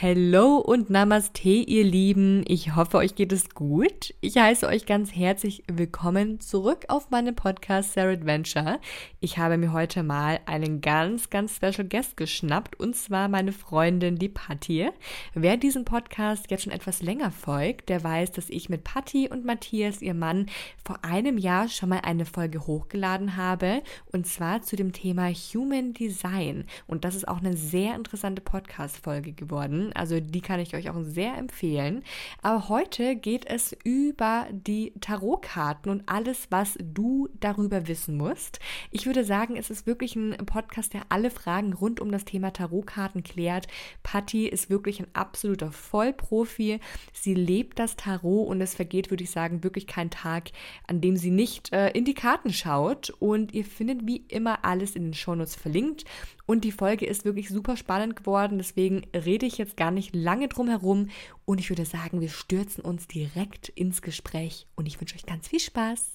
Hello und Namaste, ihr Lieben. Ich hoffe, euch geht es gut. Ich heiße euch ganz herzlich willkommen zurück auf meinem Podcast Sarah Adventure. Ich habe mir heute mal einen ganz, ganz special Guest geschnappt und zwar meine Freundin, die Patti. Wer diesen Podcast jetzt schon etwas länger folgt, der weiß, dass ich mit Patti und Matthias, ihr Mann, vor einem Jahr schon mal eine Folge hochgeladen habe und zwar zu dem Thema Human Design. Und das ist auch eine sehr interessante Podcast-Folge geworden. Also die kann ich euch auch sehr empfehlen. Aber heute geht es über die Tarotkarten und alles, was du darüber wissen musst. Ich würde sagen, es ist wirklich ein Podcast, der alle Fragen rund um das Thema Tarotkarten klärt. Patti ist wirklich ein absoluter Vollprofi. Sie lebt das Tarot und es vergeht, würde ich sagen, wirklich kein Tag, an dem sie nicht äh, in die Karten schaut. Und ihr findet wie immer alles in den Shownotes verlinkt. Und die Folge ist wirklich super spannend geworden. Deswegen rede ich jetzt gar nicht lange drum herum. Und ich würde sagen, wir stürzen uns direkt ins Gespräch. Und ich wünsche euch ganz viel Spaß.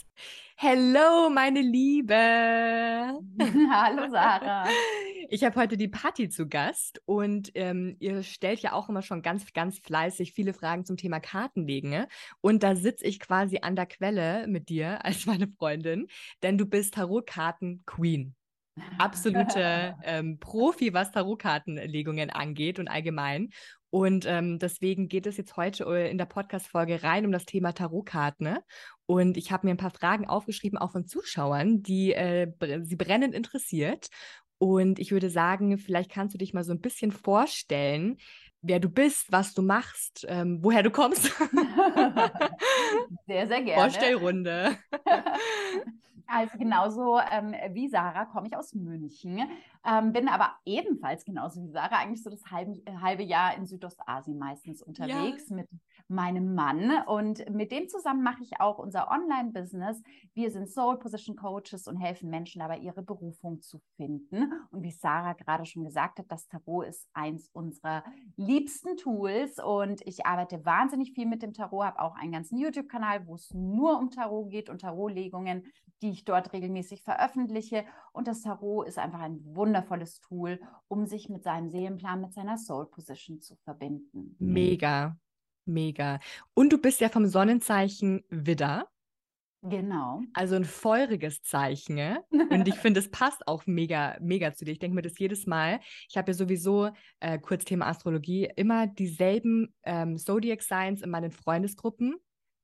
Hello, meine Liebe. Hallo, Sarah. Ich habe heute die Party zu Gast und ähm, ihr stellt ja auch immer schon ganz, ganz fleißig viele Fragen zum Thema Kartenlegen. Ne? Und da sitze ich quasi an der Quelle mit dir als meine Freundin, denn du bist Tarotkarten-Queen absolute ähm, Profi, was Tarotkartenlegungen angeht und allgemein. Und ähm, deswegen geht es jetzt heute äh, in der Podcast-Folge rein um das Thema Tarotkarten. Ne? Und ich habe mir ein paar Fragen aufgeschrieben, auch von Zuschauern, die äh, sie brennend interessiert. Und ich würde sagen, vielleicht kannst du dich mal so ein bisschen vorstellen, wer du bist, was du machst, ähm, woher du kommst. sehr, sehr gerne. Vorstellrunde. Also genauso ähm, wie Sarah komme ich aus München, ähm, bin aber ebenfalls genauso wie Sarah eigentlich so das halbe, äh, halbe Jahr in Südostasien meistens unterwegs ja. mit meinem Mann und mit dem zusammen mache ich auch unser Online-Business. Wir sind Soul Position Coaches und helfen Menschen dabei, ihre Berufung zu finden. Und wie Sarah gerade schon gesagt hat, das Tarot ist eins unserer liebsten Tools und ich arbeite wahnsinnig viel mit dem Tarot, habe auch einen ganzen YouTube-Kanal, wo es nur um Tarot geht und Tarotlegungen die ich dort regelmäßig veröffentliche. Und das Tarot ist einfach ein wundervolles Tool, um sich mit seinem Seelenplan, mit seiner Soul Position zu verbinden. Mega, mega. Und du bist ja vom Sonnenzeichen Widder. Genau. Also ein feuriges Zeichen. Ne? Und ich finde, es passt auch mega, mega zu dir. Ich denke mir das jedes Mal. Ich habe ja sowieso, äh, kurz Thema Astrologie, immer dieselben ähm, Zodiac Signs in meinen Freundesgruppen.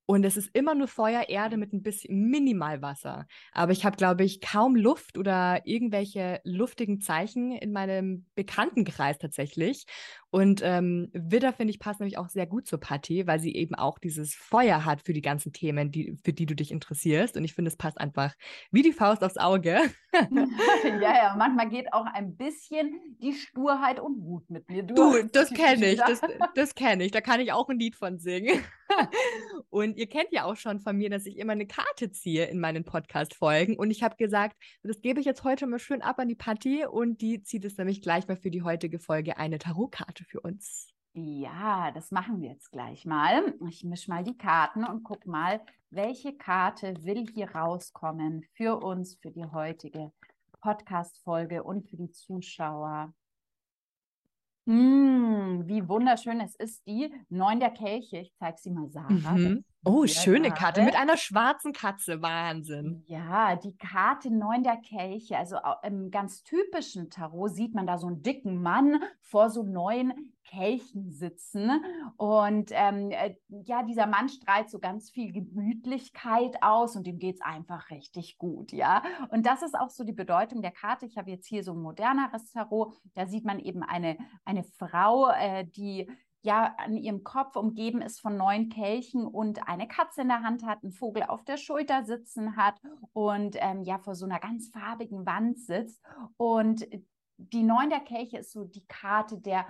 Und es ist immer nur Feuer, Erde mit ein bisschen Minimalwasser. Aber ich habe, glaube ich, kaum Luft oder irgendwelche luftigen Zeichen in meinem Bekanntenkreis tatsächlich. Und ähm, Widder, finde ich, passt nämlich auch sehr gut zur Party, weil sie eben auch dieses Feuer hat für die ganzen Themen, die, für die du dich interessierst. Und ich finde, es passt einfach wie die Faust aufs Auge. ja, ja, manchmal geht auch ein bisschen die Sturheit und Wut mit mir durch. Du, das kenne ich, das, das kenne ich. Da kann ich auch ein Lied von singen. und ihr kennt ja auch schon von mir, dass ich immer eine Karte ziehe in meinen Podcast-Folgen. Und ich habe gesagt, das gebe ich jetzt heute mal schön ab an die Party und die zieht es nämlich gleich mal für die heutige Folge eine Tarotkarte Karte für uns? Ja, das machen wir jetzt gleich mal. Ich mische mal die Karten und guck mal, welche Karte will hier rauskommen für uns, für die heutige Podcast-Folge und für die Zuschauer. Hm, wie wunderschön es ist, die Neun der Kelche. Ich zeige sie mal, Sarah. Mhm. Oh, schöne Karte. Karte mit einer schwarzen Katze. Wahnsinn. Ja, die Karte Neun der Kelche. Also im ganz typischen Tarot sieht man da so einen dicken Mann vor so neun Kelchen sitzen. Und ähm, äh, ja, dieser Mann strahlt so ganz viel Gemütlichkeit aus und ihm geht es einfach richtig gut, ja. Und das ist auch so die Bedeutung der Karte. Ich habe jetzt hier so ein moderneres Tarot. Da sieht man eben eine, eine Frau, äh, die ja an ihrem Kopf umgeben ist von neun Kelchen und eine Katze in der Hand hat, einen Vogel auf der Schulter sitzen hat und ähm, ja vor so einer ganz farbigen Wand sitzt. Und die neun der Kelche ist so die Karte der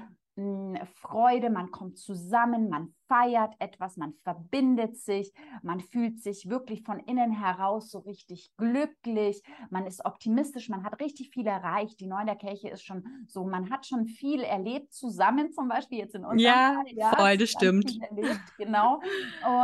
Freude, man kommt zusammen, man feiert etwas, man verbindet sich, man fühlt sich wirklich von innen heraus so richtig glücklich, man ist optimistisch, man hat richtig viel erreicht. Die Neun der Kirche ist schon so, man hat schon viel erlebt zusammen, zum Beispiel jetzt in unserem Ja, Fall, ja das stimmt. Erlebt, genau.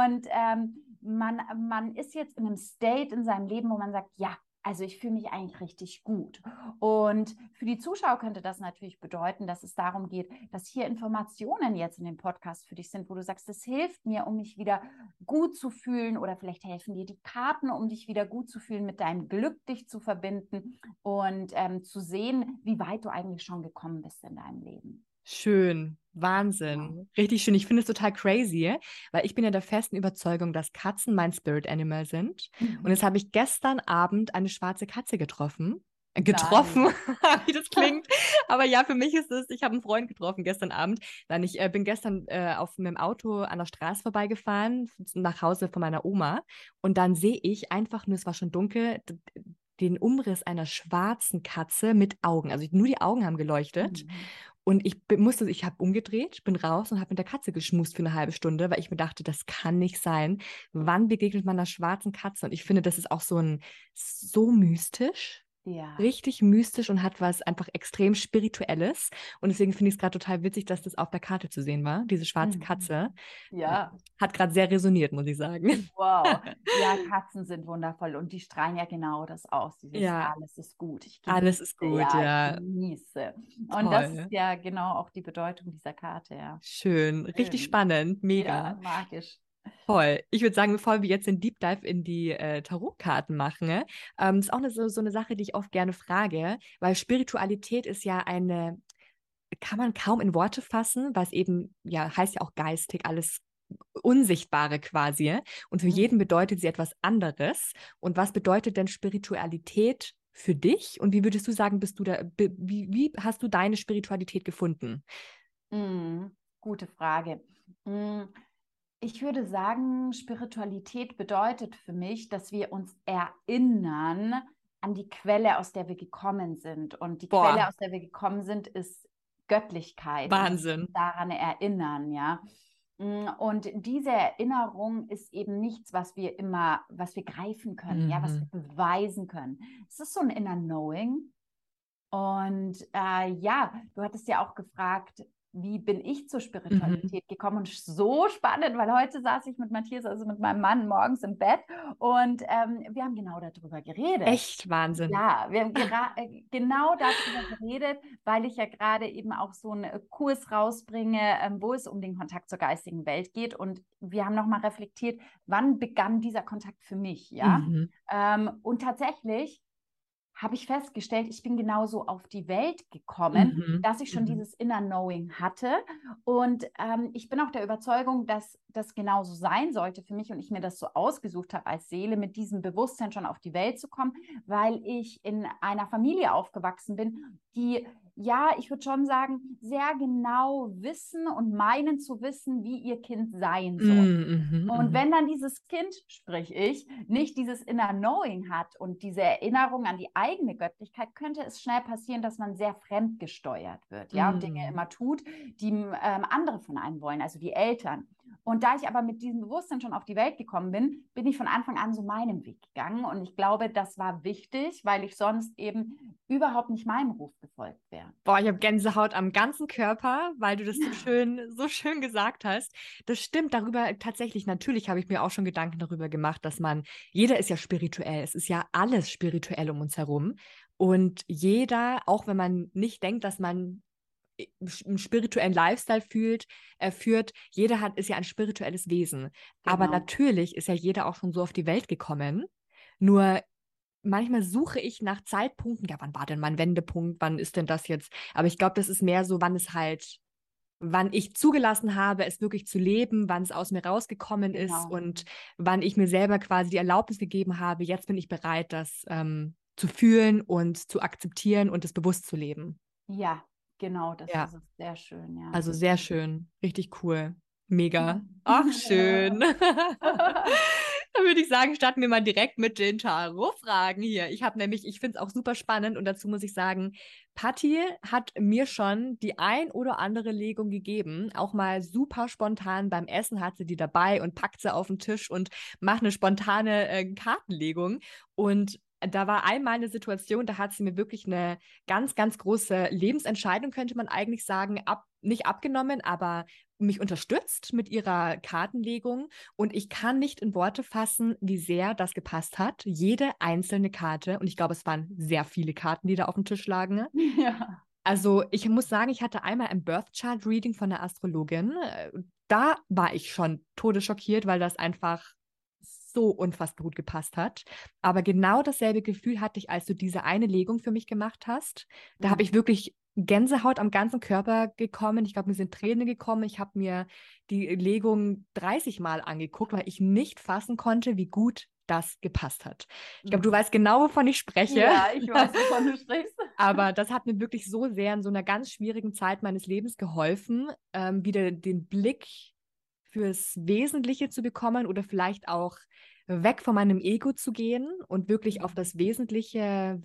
Und ähm, man, man ist jetzt in einem State in seinem Leben, wo man sagt, ja, also ich fühle mich eigentlich richtig gut. Und für die Zuschauer könnte das natürlich bedeuten, dass es darum geht, dass hier Informationen jetzt in dem Podcast für dich sind, wo du sagst, das hilft mir, um mich wieder gut zu fühlen oder vielleicht helfen dir die Karten, um dich wieder gut zu fühlen, mit deinem Glück dich zu verbinden und ähm, zu sehen, wie weit du eigentlich schon gekommen bist in deinem Leben. Schön, Wahnsinn, richtig schön. Ich finde es total crazy, weil ich bin ja der festen Überzeugung, dass Katzen mein Spirit Animal sind. Mhm. Und jetzt habe ich gestern Abend eine schwarze Katze getroffen. Äh, getroffen, wie das klingt. Aber ja, für mich ist es, ich habe einen Freund getroffen gestern Abend. Dann ich äh, bin gestern äh, auf meinem Auto an der Straße vorbeigefahren, nach Hause von meiner Oma. Und dann sehe ich einfach nur, es war schon dunkel, den Umriss einer schwarzen Katze mit Augen. Also nur die Augen haben geleuchtet. Mhm. Und ich musste, ich habe umgedreht, bin raus und habe mit der Katze geschmust für eine halbe Stunde, weil ich mir dachte, das kann nicht sein. Wann begegnet man einer schwarzen Katze? Und ich finde, das ist auch so ein so mystisch. Ja. Richtig mystisch und hat was einfach extrem Spirituelles. Und deswegen finde ich es gerade total witzig, dass das auf der Karte zu sehen war, diese schwarze mhm. Katze. Ja. Hat gerade sehr resoniert, muss ich sagen. Wow. Ja, Katzen sind wundervoll und die strahlen ja genau das aus. Dieses ja. alles ist gut. alles ist gut, ja. ja. genieße. Und Toll. das ist ja genau auch die Bedeutung dieser Karte, ja. Schön. Richtig Schön. spannend. Mega. Ja, magisch. Voll. Ich würde sagen, bevor wir jetzt den Deep Dive in die äh, Tarotkarten machen, ne, ähm, ist auch eine, so, so eine Sache, die ich oft gerne frage, weil Spiritualität ist ja eine, kann man kaum in Worte fassen, es eben, ja, heißt ja auch geistig, alles Unsichtbare quasi. Und für mhm. jeden bedeutet sie etwas anderes. Und was bedeutet denn Spiritualität für dich? Und wie würdest du sagen, bist du da, wie, wie hast du deine Spiritualität gefunden? Mhm. Gute Frage. Mhm. Ich würde sagen, Spiritualität bedeutet für mich, dass wir uns erinnern an die Quelle, aus der wir gekommen sind. Und die Boah. Quelle, aus der wir gekommen sind, ist Göttlichkeit. Wahnsinn. Daran erinnern, ja. Mm, und diese Erinnerung ist eben nichts, was wir immer, was wir greifen können, mhm. ja, was wir mhm. beweisen können. Es ist so ein Inner Knowing. Und äh, ja, du hattest ja auch gefragt, wie bin ich zur mhm. Spiritualität mhm. gekommen? Und so spannend, weil heute saß ich mit Matthias, also mit meinem Mann, morgens im Bett und ähm, wir haben genau darüber geredet. Echt Wahnsinn. Ja, wir haben äh, genau darüber geredet, weil ich ja gerade eben auch so einen äh, Kurs rausbringe, ähm, wo es um den Kontakt zur geistigen Welt geht. Und wir haben nochmal reflektiert, wann begann dieser Kontakt für mich, ja? Mhm. Ähm, und tatsächlich habe ich festgestellt, ich bin genauso auf die Welt gekommen, mhm. dass ich schon mhm. dieses Inner Knowing hatte. Und ähm, ich bin auch der Überzeugung, dass das genauso sein sollte für mich und ich mir das so ausgesucht habe als Seele, mit diesem Bewusstsein schon auf die Welt zu kommen, weil ich in einer Familie aufgewachsen bin, die ja, ich würde schon sagen, sehr genau wissen und meinen zu wissen, wie ihr Kind sein soll. Mm, mm, und mm. wenn dann dieses Kind, sprich ich, nicht dieses Inner Knowing hat und diese Erinnerung an die eigene Göttlichkeit, könnte es schnell passieren, dass man sehr fremdgesteuert wird, ja, und Dinge mm. immer tut, die ähm, andere von einem wollen, also die Eltern. Und da ich aber mit diesem Bewusstsein schon auf die Welt gekommen bin, bin ich von Anfang an so meinen Weg gegangen. Und ich glaube, das war wichtig, weil ich sonst eben überhaupt nicht meinem Ruf gefolgt wäre. Boah, ich habe Gänsehaut am ganzen Körper, weil du das so schön, so schön gesagt hast. Das stimmt darüber tatsächlich. Natürlich habe ich mir auch schon Gedanken darüber gemacht, dass man, jeder ist ja spirituell. Es ist ja alles spirituell um uns herum. Und jeder, auch wenn man nicht denkt, dass man einen spirituellen Lifestyle fühlt, äh, führt. Jeder hat, ist ja ein spirituelles Wesen. Genau. Aber natürlich ist ja jeder auch schon so auf die Welt gekommen. Nur manchmal suche ich nach Zeitpunkten, ja, wann war denn mein Wendepunkt, wann ist denn das jetzt? Aber ich glaube, das ist mehr so, wann es halt, wann ich zugelassen habe, es wirklich zu leben, wann es aus mir rausgekommen genau. ist und wann ich mir selber quasi die Erlaubnis gegeben habe, jetzt bin ich bereit, das ähm, zu fühlen und zu akzeptieren und es bewusst zu leben. Ja, Genau, das ja. ist sehr schön, ja. Also sehr schön, richtig cool. Mega. Ach, schön. Dann würde ich sagen, starten wir mal direkt mit den Tarot-Fragen hier. Ich habe nämlich, ich finde es auch super spannend und dazu muss ich sagen, Patti hat mir schon die ein oder andere Legung gegeben. Auch mal super spontan beim Essen hat sie die dabei und packt sie auf den Tisch und macht eine spontane äh, Kartenlegung. Und da war einmal eine Situation, da hat sie mir wirklich eine ganz, ganz große Lebensentscheidung, könnte man eigentlich sagen, ab, nicht abgenommen, aber mich unterstützt mit ihrer Kartenlegung. Und ich kann nicht in Worte fassen, wie sehr das gepasst hat. Jede einzelne Karte. Und ich glaube, es waren sehr viele Karten, die da auf dem Tisch lagen. Ja. Also ich muss sagen, ich hatte einmal ein Birth Chart Reading von der Astrologin. Da war ich schon todesschockiert, weil das einfach so unfassbar gut gepasst hat. Aber genau dasselbe Gefühl hatte ich, als du diese eine Legung für mich gemacht hast. Da mhm. habe ich wirklich Gänsehaut am ganzen Körper gekommen. Ich glaube, mir sind Tränen gekommen. Ich habe mir die Legung 30 Mal angeguckt, weil ich nicht fassen konnte, wie gut das gepasst hat. Ich glaube, du mhm. weißt genau, wovon ich spreche. Ja, ich weiß, wovon du sprichst. Aber das hat mir wirklich so sehr in so einer ganz schwierigen Zeit meines Lebens geholfen, ähm, wieder den Blick fürs Wesentliche zu bekommen oder vielleicht auch weg von meinem Ego zu gehen und wirklich auf das Wesentliche,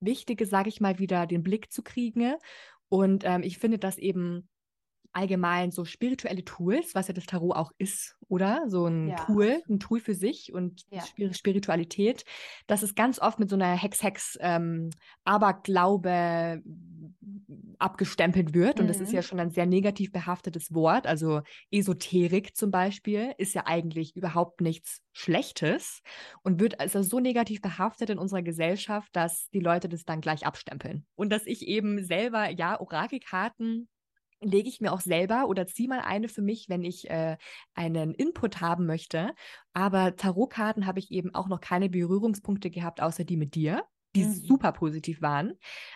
Wichtige, sage ich mal, wieder den Blick zu kriegen. Und ähm, ich finde, dass eben allgemein so spirituelle Tools, was ja das Tarot auch ist, oder? So ein ja. Tool, ein Tool für sich und ja. Spiritualität, dass es ganz oft mit so einer Hex-Hex ähm, Aberglaube abgestempelt wird. Mhm. Und das ist ja mhm. schon ein sehr negativ behaftetes Wort. Also Esoterik zum Beispiel ist ja eigentlich überhaupt nichts Schlechtes und wird also so negativ behaftet in unserer Gesellschaft, dass die Leute das dann gleich abstempeln. Und dass ich eben selber, ja, Orakelkarten lege ich mir auch selber oder ziehe mal eine für mich, wenn ich äh, einen Input haben möchte. Aber Tarotkarten habe ich eben auch noch keine Berührungspunkte gehabt, außer die mit dir, die mhm. super positiv waren.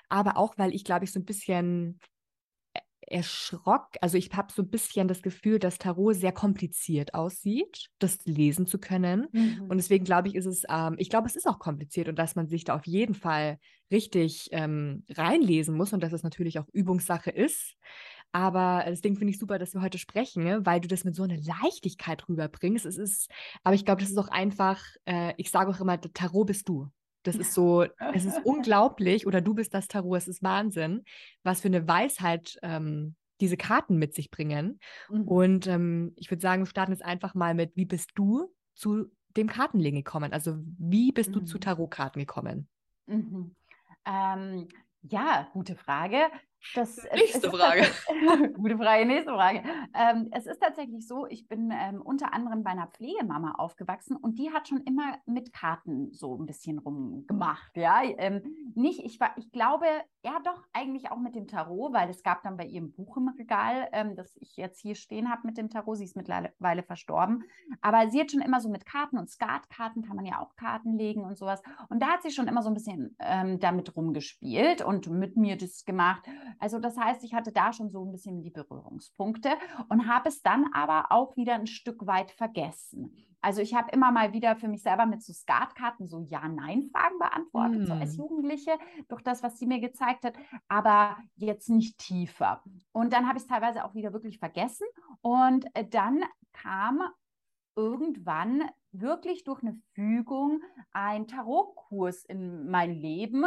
Aber auch, weil ich, glaube ich, so ein bisschen erschrock, also ich habe so ein bisschen das Gefühl, dass Tarot sehr kompliziert aussieht, das lesen zu können. Mhm. Und deswegen glaube ich, ist es, ähm, ich glaube, es ist auch kompliziert und dass man sich da auf jeden Fall richtig ähm, reinlesen muss und dass es natürlich auch Übungssache ist. Aber deswegen finde ich super, dass wir heute sprechen, ne? weil du das mit so einer Leichtigkeit rüberbringst. Es ist, aber ich glaube, das ist auch einfach, äh, ich sage auch immer, Tarot bist du. Das ist so, es ist unglaublich, oder du bist das Tarot, es ist Wahnsinn, was für eine Weisheit ähm, diese Karten mit sich bringen. Mhm. Und ähm, ich würde sagen, wir starten jetzt einfach mal mit, wie bist du zu dem Kartenlegen gekommen? Also wie bist mhm. du zu mhm. Tarotkarten gekommen? Mhm. Ähm, ja, gute Frage. Das, nächste Frage. Gute Frage, nächste Frage. Ähm, es ist tatsächlich so, ich bin ähm, unter anderem bei einer Pflegemama aufgewachsen und die hat schon immer mit Karten so ein bisschen rumgemacht. Ja, ähm, nicht, ich war, ich glaube, ja doch, eigentlich auch mit dem Tarot, weil es gab dann bei ihrem Buch im Regal, ähm, das ich jetzt hier stehen habe mit dem Tarot, sie ist mittlerweile verstorben, aber sie hat schon immer so mit Karten und Skatkarten kann man ja auch Karten legen und sowas. Und da hat sie schon immer so ein bisschen ähm, damit rumgespielt und mit mir das gemacht also das heißt, ich hatte da schon so ein bisschen die Berührungspunkte und habe es dann aber auch wieder ein Stück weit vergessen. Also ich habe immer mal wieder für mich selber mit so Skatkarten so Ja-Nein-Fragen beantwortet, mm. so als hm. Jugendliche, durch das, was sie mir gezeigt hat, aber jetzt nicht tiefer. Und dann habe ich es teilweise auch wieder wirklich vergessen. Und äh, dann kam irgendwann wirklich durch eine Fügung ein Tarotkurs in mein Leben.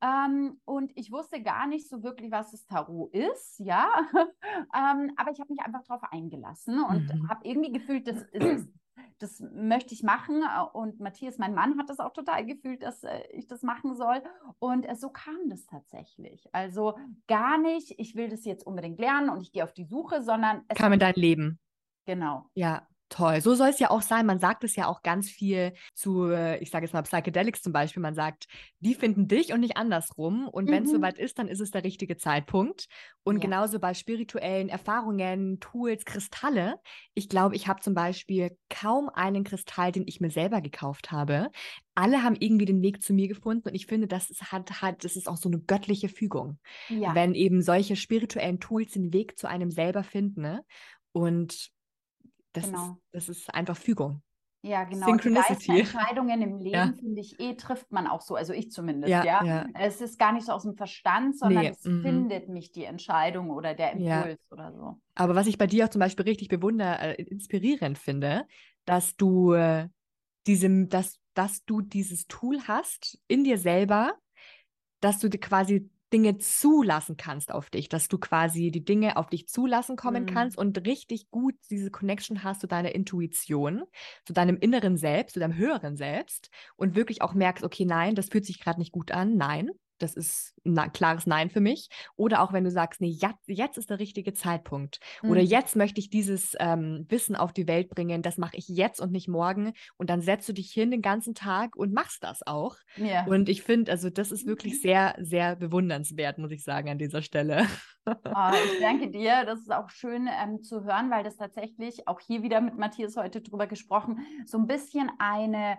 Ähm, und ich wusste gar nicht so wirklich, was das Tarot ist, ja. ähm, aber ich habe mich einfach darauf eingelassen und mhm. habe irgendwie gefühlt, das ist das möchte ich machen. Und Matthias, mein Mann, hat das auch total gefühlt, dass äh, ich das machen soll. Und äh, so kam das tatsächlich. Also gar nicht, ich will das jetzt unbedingt lernen und ich gehe auf die Suche, sondern es kam in dein Leben. Genau. Ja, Toll, so soll es ja auch sein. Man sagt es ja auch ganz viel zu, ich sage jetzt mal Psychedelics zum Beispiel. Man sagt, die finden dich und nicht andersrum. Und wenn es mhm. soweit ist, dann ist es der richtige Zeitpunkt. Und ja. genauso bei spirituellen Erfahrungen, Tools, Kristalle. Ich glaube, ich habe zum Beispiel kaum einen Kristall, den ich mir selber gekauft habe. Alle haben irgendwie den Weg zu mir gefunden und ich finde, das ist, hat, hat, das ist auch so eine göttliche Fügung. Ja. Wenn eben solche spirituellen Tools den Weg zu einem selber finden. Ne? Und das, genau. ist, das ist einfach Fügung. Ja, genau. Synchronicity. Entscheidungen im Leben, ja. finde ich, eh trifft man auch so, also ich zumindest, ja, ja. ja. Es ist gar nicht so aus dem Verstand, sondern nee. es mhm. findet mich die Entscheidung oder der Impuls oder so. Aber was ich bei dir auch zum Beispiel richtig bewunder, äh, inspirierend finde, dass du äh, diesem, dass, dass du dieses Tool hast in dir selber, dass du quasi Dinge zulassen kannst auf dich, dass du quasi die Dinge auf dich zulassen kommen Mhm. kannst und richtig gut diese Connection hast zu deiner Intuition, zu deinem inneren Selbst, zu deinem höheren Selbst und wirklich auch merkst, okay, nein, das fühlt sich gerade nicht gut an, nein, das ist ein klares Nein für mich. Oder auch wenn du sagst, nee, jetzt, jetzt ist der richtige Zeitpunkt. Oder Mhm. jetzt möchte ich dieses ähm, Wissen auf die Welt bringen, das mache ich jetzt und nicht morgen. Und dann setzt du dich hin den ganzen Tag und machst das auch. Ja. Und ich finde, also das ist wirklich sehr, sehr bewundernswert, muss ich sagen, an dieser Stelle. Ah, ich danke dir. Das ist auch schön ähm, zu hören, weil das tatsächlich auch hier wieder mit Matthias heute drüber gesprochen, so ein bisschen eine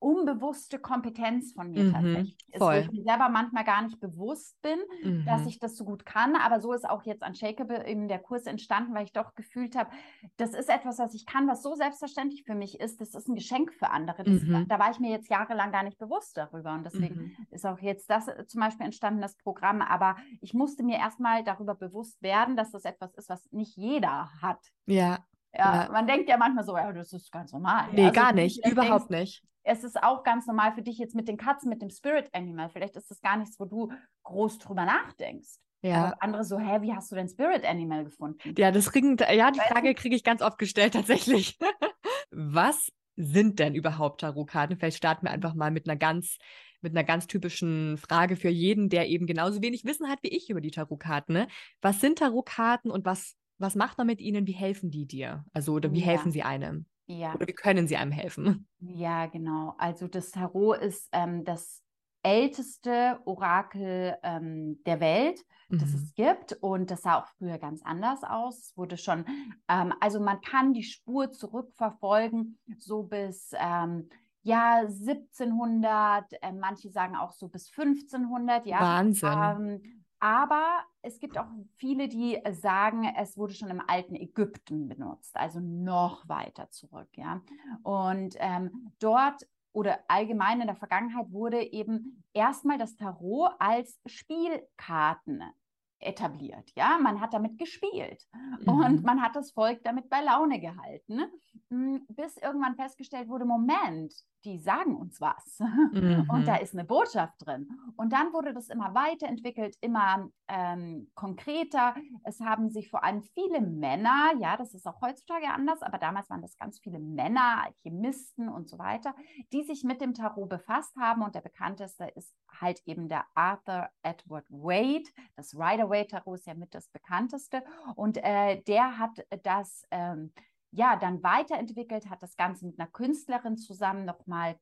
unbewusste Kompetenz von mir Mhm, tatsächlich ist, wo ich mir selber manchmal gar nicht bewusst bin, dass Mhm. ich das so gut kann. Aber so ist auch jetzt Unshakable eben der Kurs entstanden, weil ich doch gefühlt habe, das ist etwas, was ich kann, was so selbstverständlich für mich ist. Das ist ein Geschenk für andere. Das, Mhm. Da war ich mir jetzt jahrelang gar nicht bewusst darüber. Und deswegen Mhm. ist auch jetzt das äh, zum Beispiel entstanden, das Programm. Aber ich musste mir erstmal darüber bewusst werden, dass das etwas ist, was nicht jeder hat. Ja, Ja, Ja. man denkt ja manchmal so, ja, das ist ganz normal. nee, Also, gar nicht, überhaupt denkst, nicht. Es ist auch ganz normal für dich jetzt mit den Katzen, mit dem Spirit Animal. Vielleicht ist das gar nichts, wo du groß drüber nachdenkst. Ja. Aber andere so, hä, wie hast du denn Spirit Animal gefunden? Ja, das kriegen, ja, die Weißt du? Frage kriege ich ganz oft gestellt, tatsächlich. Was sind denn überhaupt Tarotkarten? Vielleicht starten wir einfach mal mit einer ganz, mit einer ganz typischen Frage für jeden, der eben genauso wenig Wissen hat wie ich über die Tarotkarten. Ne? Was sind Tarotkarten und was, was macht man mit ihnen? Wie helfen die dir? Also, oder wie Ja. helfen sie einem? Ja. Oder wie können sie einem helfen? Ja, genau. Also das Tarot ist ähm, das älteste Orakel ähm, der Welt, das Mhm. es gibt. Und das sah auch früher ganz anders aus. Es wurde schon, ähm, also man kann die Spur zurückverfolgen, so bis ähm, ja 1700, äh, manche sagen auch so bis 1500, ja. Wahnsinn. Ähm, aber es gibt auch viele, die sagen, es wurde schon im alten Ägypten benutzt, also noch weiter zurück, ja. Und ähm, dort oder allgemein in der Vergangenheit wurde eben erstmal das Tarot als Spielkarten etabliert, ja. Man hat damit gespielt und Mhm. man hat das Volk damit bei Laune gehalten, m, bis irgendwann festgestellt wurde, Moment, die sagen uns was. Und da Mhm. ist eine Botschaft drin. Und dann wurde das immer weiterentwickelt, immer ähm, konkreter. Es haben sich vor allem viele Männer, ja, das ist auch heutzutage anders, aber damals waren das ganz viele Männer, Alchemisten und so weiter, die sich mit dem Tarot befasst haben. Und der bekannteste ist halt eben der Arthur Edward Wade. Das Rider-Waite-Tarot ist ja mit das bekannteste. Und äh, der hat das ähm, ja dann weiterentwickelt, hat das Ganze mit einer Künstlerin zusammen nochmal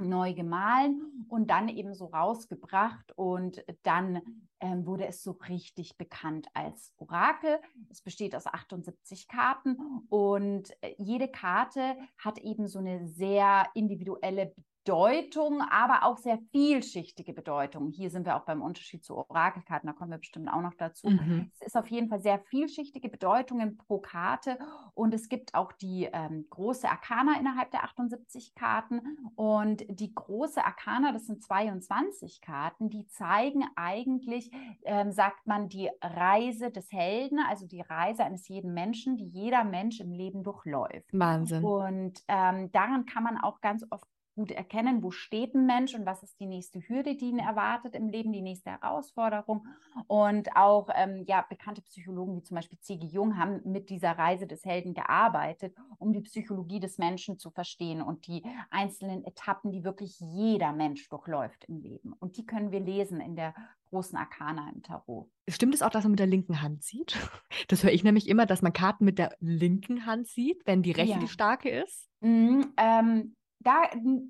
neu gemahlen und dann eben so rausgebracht und dann ähm, wurde es so richtig bekannt als Orakel. Es besteht aus 78 Karten und äh, jede Karte hat eben so eine sehr individuelle Bedeutung, aber auch sehr vielschichtige Bedeutung. Hier sind wir auch beim Unterschied zu Orakelkarten, da kommen wir bestimmt auch noch dazu. Mhm. Es ist auf jeden Fall sehr vielschichtige Bedeutungen pro Karte und es gibt auch die ähm, große Arkana innerhalb der 78 Karten und die große Arkana, das sind 22 Karten, die zeigen eigentlich, ähm, sagt man, die Reise des Helden, also die Reise eines jeden Menschen, die jeder Mensch im Leben durchläuft. Wahnsinn. Und ähm, daran kann man auch ganz oft gut erkennen, wo steht ein Mensch und was ist die nächste Hürde, die ihn erwartet im Leben, die nächste Herausforderung. Und auch ähm, ja, bekannte Psychologen wie zum Beispiel C.G. Jung haben mit dieser Reise des Helden gearbeitet, um die Psychologie des Menschen zu verstehen und die einzelnen Etappen, die wirklich jeder Mensch durchläuft im Leben. Und die können wir lesen in der großen Arkana im Tarot. Stimmt es auch, dass man mit der linken Hand sieht? Das höre ich nämlich immer, dass man Karten mit der linken Hand sieht, wenn die rechte Ja. die starke ist. Mm, ähm, da,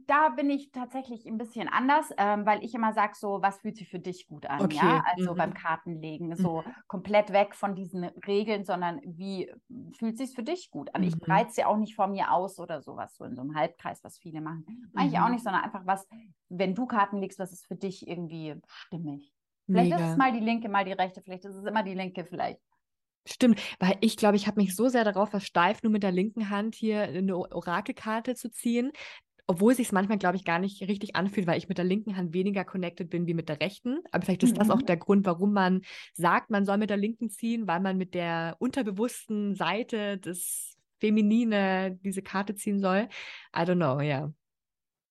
da bin ich tatsächlich ein bisschen anders, ähm, weil ich immer sage, so, was fühlt sich für dich gut an? Okay, Ja, also mhm. beim Kartenlegen, so komplett weg von diesen Regeln, sondern wie fühlt sich für dich gut an? Ich Mhm. breite sie auch nicht vor mir aus oder sowas, so in so einem Halbkreis, was viele machen. Mache ich auch Mhm. nicht, sondern einfach was, wenn du Karten legst, was ist für dich irgendwie stimmig? Vielleicht ist Mega. es mal die linke, mal die rechte, vielleicht ist es immer die linke, vielleicht. Stimmt, weil ich glaube, ich habe mich so sehr darauf versteift, nur mit der linken Hand hier eine Orakelkarte zu ziehen, obwohl sich es manchmal, glaube ich, gar nicht richtig anfühlt, weil ich mit der linken Hand weniger connected bin wie mit der rechten. Aber vielleicht ist das auch Mhm. der Grund, warum man sagt, man soll mit der linken ziehen, weil man mit der unterbewussten Seite des Feminine diese Karte ziehen soll. I don't know, ja.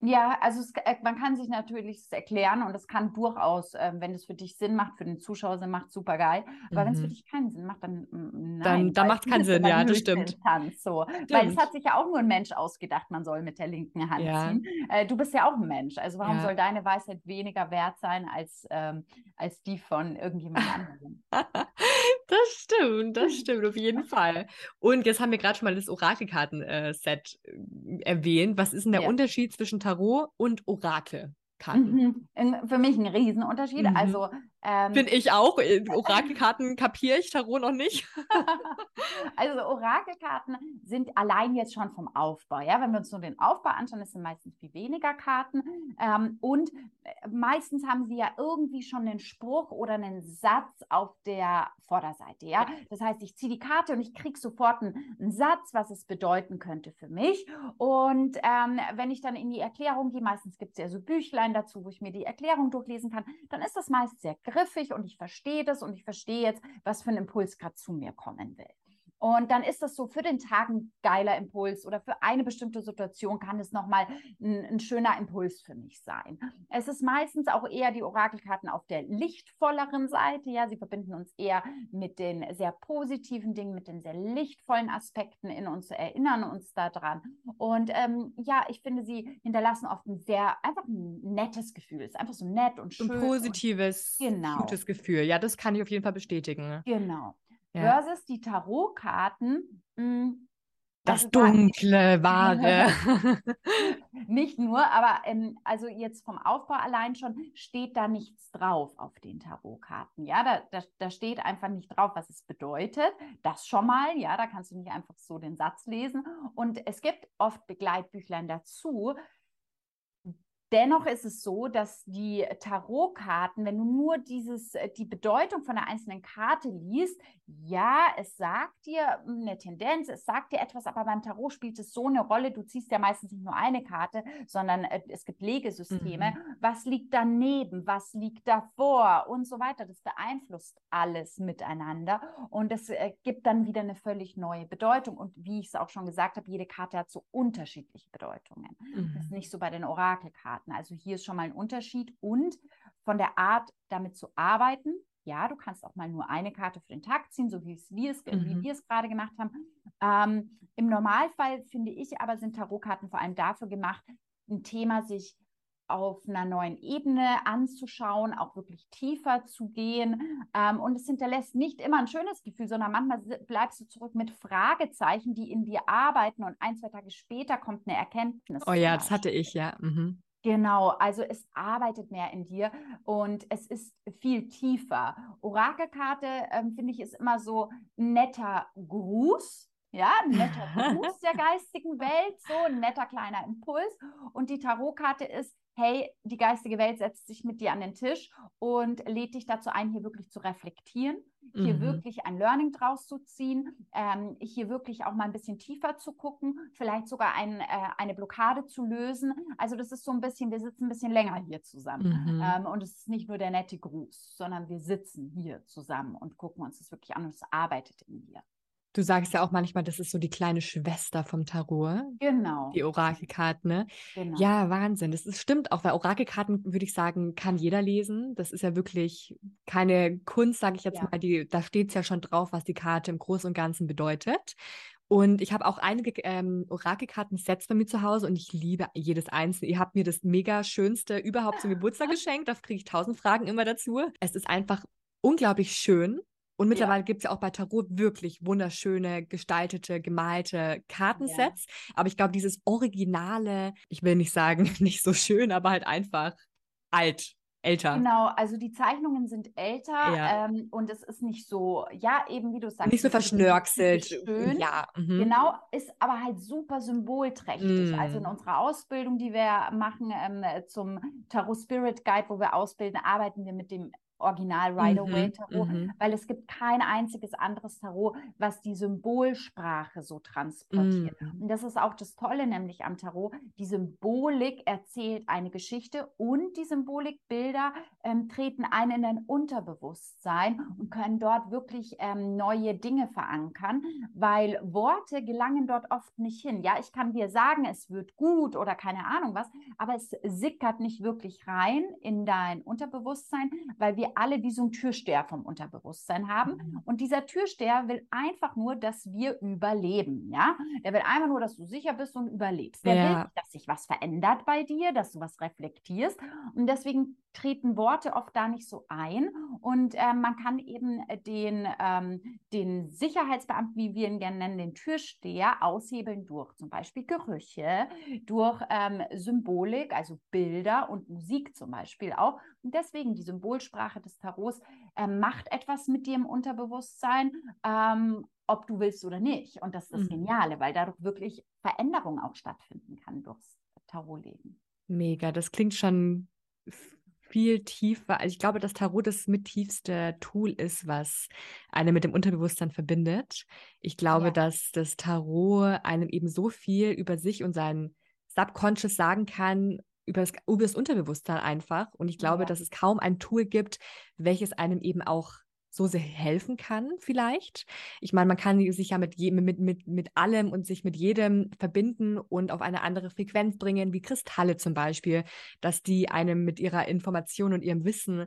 Ja, also es, äh, man kann sich natürlich erklären und es kann durchaus, äh, wenn es für dich Sinn macht, für den Zuschauer Sinn macht, super geil. Aber mhm. wenn es für dich keinen Sinn macht, dann mm, nein. Dann, dann macht es keinen Sinn, ja, das stimmt. Tanz, so. Stimmt. Weil es hat sich ja auch nur ein Mensch ausgedacht, man soll mit der linken Hand ja. ziehen. Äh, du bist ja auch ein Mensch, also warum ja. soll deine Weisheit weniger wert sein als, ähm, als die von irgendjemand anderem? Das stimmt, das stimmt auf jeden Fall. Und jetzt haben wir gerade schon mal das Orakelkarten-Set äh, erwähnt. Was ist denn der ja. Unterschied zwischen Tarot und Orakel. Karten. Mhm. Für mich ein Riesenunterschied. Mhm. Also ähm, bin ich auch. Äh, Orakelkarten kapiere ich, Tarot noch nicht. also Orakelkarten sind allein jetzt schon vom Aufbau. Ja, wenn wir uns nur den Aufbau anschauen, das sind meistens viel weniger Karten ähm, und äh, meistens haben sie ja irgendwie schon einen Spruch oder einen Satz auf der Vorderseite. Ja, das heißt, ich ziehe die Karte und ich kriege sofort einen, einen, Satz, was es bedeuten könnte für mich. Und ähm, wenn ich dann in die Erklärung gehe, meistens gibt es ja so Büchlein dazu, wo ich mir die Erklärung durchlesen kann, dann ist das meist sehr griffig und ich verstehe das und ich verstehe jetzt, was für ein Impuls gerade zu mir kommen will. Und dann ist das so für den Tag ein geiler Impuls oder für eine bestimmte Situation kann es nochmal ein, ein schöner Impuls für mich sein. Es ist meistens auch eher die Orakelkarten auf der lichtvolleren Seite. Ja, sie verbinden uns eher mit den sehr positiven Dingen, mit den sehr lichtvollen Aspekten in uns, erinnern uns daran. Und ähm, ja, ich finde, sie hinterlassen oft ein sehr, einfach ein nettes Gefühl. Es ist einfach so nett und schön. Ein positives, und, genau. gutes Gefühl. Ja, das kann ich auf jeden Fall bestätigen. Genau ja. versus die Tarotkarten. Mh, hm, das also dunkle, wahre. nicht nur, aber ähm, also jetzt vom Aufbau allein schon steht da nichts drauf auf den Tarotkarten. Ja, da, da, da steht einfach nicht drauf, was es bedeutet. Das schon mal, ja, da kannst du nicht einfach so den Satz lesen. Und es gibt oft Begleitbüchlein dazu, Dennoch ist es so, dass die Tarotkarten, wenn du nur dieses, äh, die Bedeutung von der einzelnen Karte liest, ja, es sagt dir hm, eine Tendenz, es sagt dir etwas, aber beim Tarot spielt es so eine Rolle, du ziehst ja meistens nicht nur eine Karte, sondern äh, es gibt Legesysteme. Mhm. Was liegt daneben? Was liegt davor? Und so weiter. Das beeinflusst alles miteinander und es äh, gibt dann wieder eine völlig neue Bedeutung. Und wie ich es auch schon gesagt habe, jede Karte hat so unterschiedliche Bedeutungen. Mhm. Das ist nicht so bei den Orakelkarten. Karten. Also hier ist schon mal ein Unterschied und von der Art, damit zu arbeiten. Ja, du kannst auch mal nur eine Karte für den Tag ziehen, so wie wir es, mhm. gerade gemacht haben. Ähm, Im Normalfall finde ich aber, sind Tarotkarten vor allem dafür gemacht, ein Thema sich auf einer neuen Ebene anzuschauen, auch wirklich tiefer zu gehen. Ähm, und es hinterlässt nicht immer ein schönes Gefühl, sondern manchmal bleibst du zurück mit Fragezeichen, die in dir arbeiten und ein, zwei Tage später kommt eine Erkenntnis. Oh ja, das hatte ich, ja. Mhm. Genau, also es arbeitet mehr in dir und es ist viel tiefer. Orakelkarte, ähm, finde ich, ist immer so netter Gruß, ja, ein netter Gruß der geistigen Welt, so ein netter kleiner Impuls. Und die Tarotkarte ist, hey, die geistige Welt setzt sich mit dir an den Tisch und lädt dich dazu ein, hier wirklich zu reflektieren hier mhm. wirklich ein Learning draus zu ziehen, ähm, hier wirklich auch mal ein bisschen tiefer zu gucken, vielleicht sogar ein, äh, eine Blockade zu lösen. Also das ist so ein bisschen, wir sitzen ein bisschen länger hier zusammen. Mhm. Ähm, und es ist nicht nur der nette Gruß, sondern wir sitzen hier zusammen und gucken uns das wirklich an und es arbeitet in dir. Du sagst ja auch manchmal, das ist so die kleine Schwester vom Tarot. Genau. Die Orakelkarten, ne? Genau. Ja, Wahnsinn. Das ist, stimmt auch, weil Orakelkarten, würde ich sagen, kann jeder lesen. Das ist ja wirklich keine Kunst, sage ich jetzt ja. mal. Die, da steht es ja schon drauf, was die Karte im Großen und Ganzen bedeutet. Und ich habe auch einige ähm, Orakelkarten-Sets bei mir zu Hause und ich liebe jedes einzelne. Ihr habt mir das mega schönste überhaupt zum Geburtstag geschenkt. Da kriege ich tausend Fragen immer dazu. Es ist einfach unglaublich schön. Und mittlerweile ja. gibt es ja auch bei Tarot wirklich wunderschöne, gestaltete, gemalte Kartensets. Ja. Aber ich glaube, dieses originale, ich will nicht sagen, nicht so schön, aber halt einfach alt. Älter. Genau, also die Zeichnungen sind älter ja. ähm, und es ist nicht so, ja, eben wie du sagst. Nicht so verschnörkelt. Schön. Ja. Mhm. Genau, ist aber halt super symbolträchtig. Mhm. Also in unserer Ausbildung, die wir machen ähm, zum Tarot Spirit Guide, wo wir ausbilden, arbeiten wir mit dem Original Rider-Waite-Tarot, mhm, weil es gibt kein einziges anderes Tarot, was die Symbolsprache so transportiert. Mhm. Und das ist auch das Tolle nämlich am Tarot. Die Symbolik erzählt eine Geschichte und die Symbolikbilder ähm, treten ein in dein Unterbewusstsein und können dort wirklich ähm, neue Dinge verankern, weil Worte gelangen dort oft nicht hin. Ja, ich kann dir sagen, es wird gut oder keine Ahnung was, aber es sickert nicht wirklich rein in dein Unterbewusstsein, weil wir alle wie so ein Türsteher vom Unterbewusstsein haben. Mhm. Und dieser Türsteher will einfach nur, dass wir überleben. Ja, der will einfach nur, dass du sicher bist und überlebst. Der ja. will, dass sich was verändert bei dir, dass du was reflektierst. Und deswegen treten Worte oft da nicht so ein. Und äh, man kann eben den, ähm, den Sicherheitsbeamten, wie wir ihn gerne nennen, den Türsteher, aushebeln durch zum Beispiel Gerüche, durch ähm, Symbolik, also Bilder und Musik zum Beispiel auch. Und deswegen die Symbolsprache des Tarots äh, macht etwas mit dir im Unterbewusstsein. Ähm, ob du willst oder nicht. Und das ist das mhm. Geniale, weil dadurch wirklich Veränderung auch stattfinden kann durchs Tarotlegen. Mega, das klingt schon viel tiefer. Also ich glaube, dass Tarot das mit tiefste Tool ist, was eine mit dem Unterbewusstsein verbindet. Ich glaube, ja. dass das Tarot einem eben so viel über sich und sein Subconscious sagen kann, über das, über das Unterbewusstsein einfach. Und ich glaube, ja. dass es kaum ein Tool gibt, welches einem eben auch so sehr helfen kann, vielleicht. Ich meine, man kann sich ja mit, je, mit, mit, mit allem und sich mit jedem verbinden und auf eine andere Frequenz bringen, wie Kristalle zum Beispiel, dass die einem mit ihrer Information und ihrem Wissen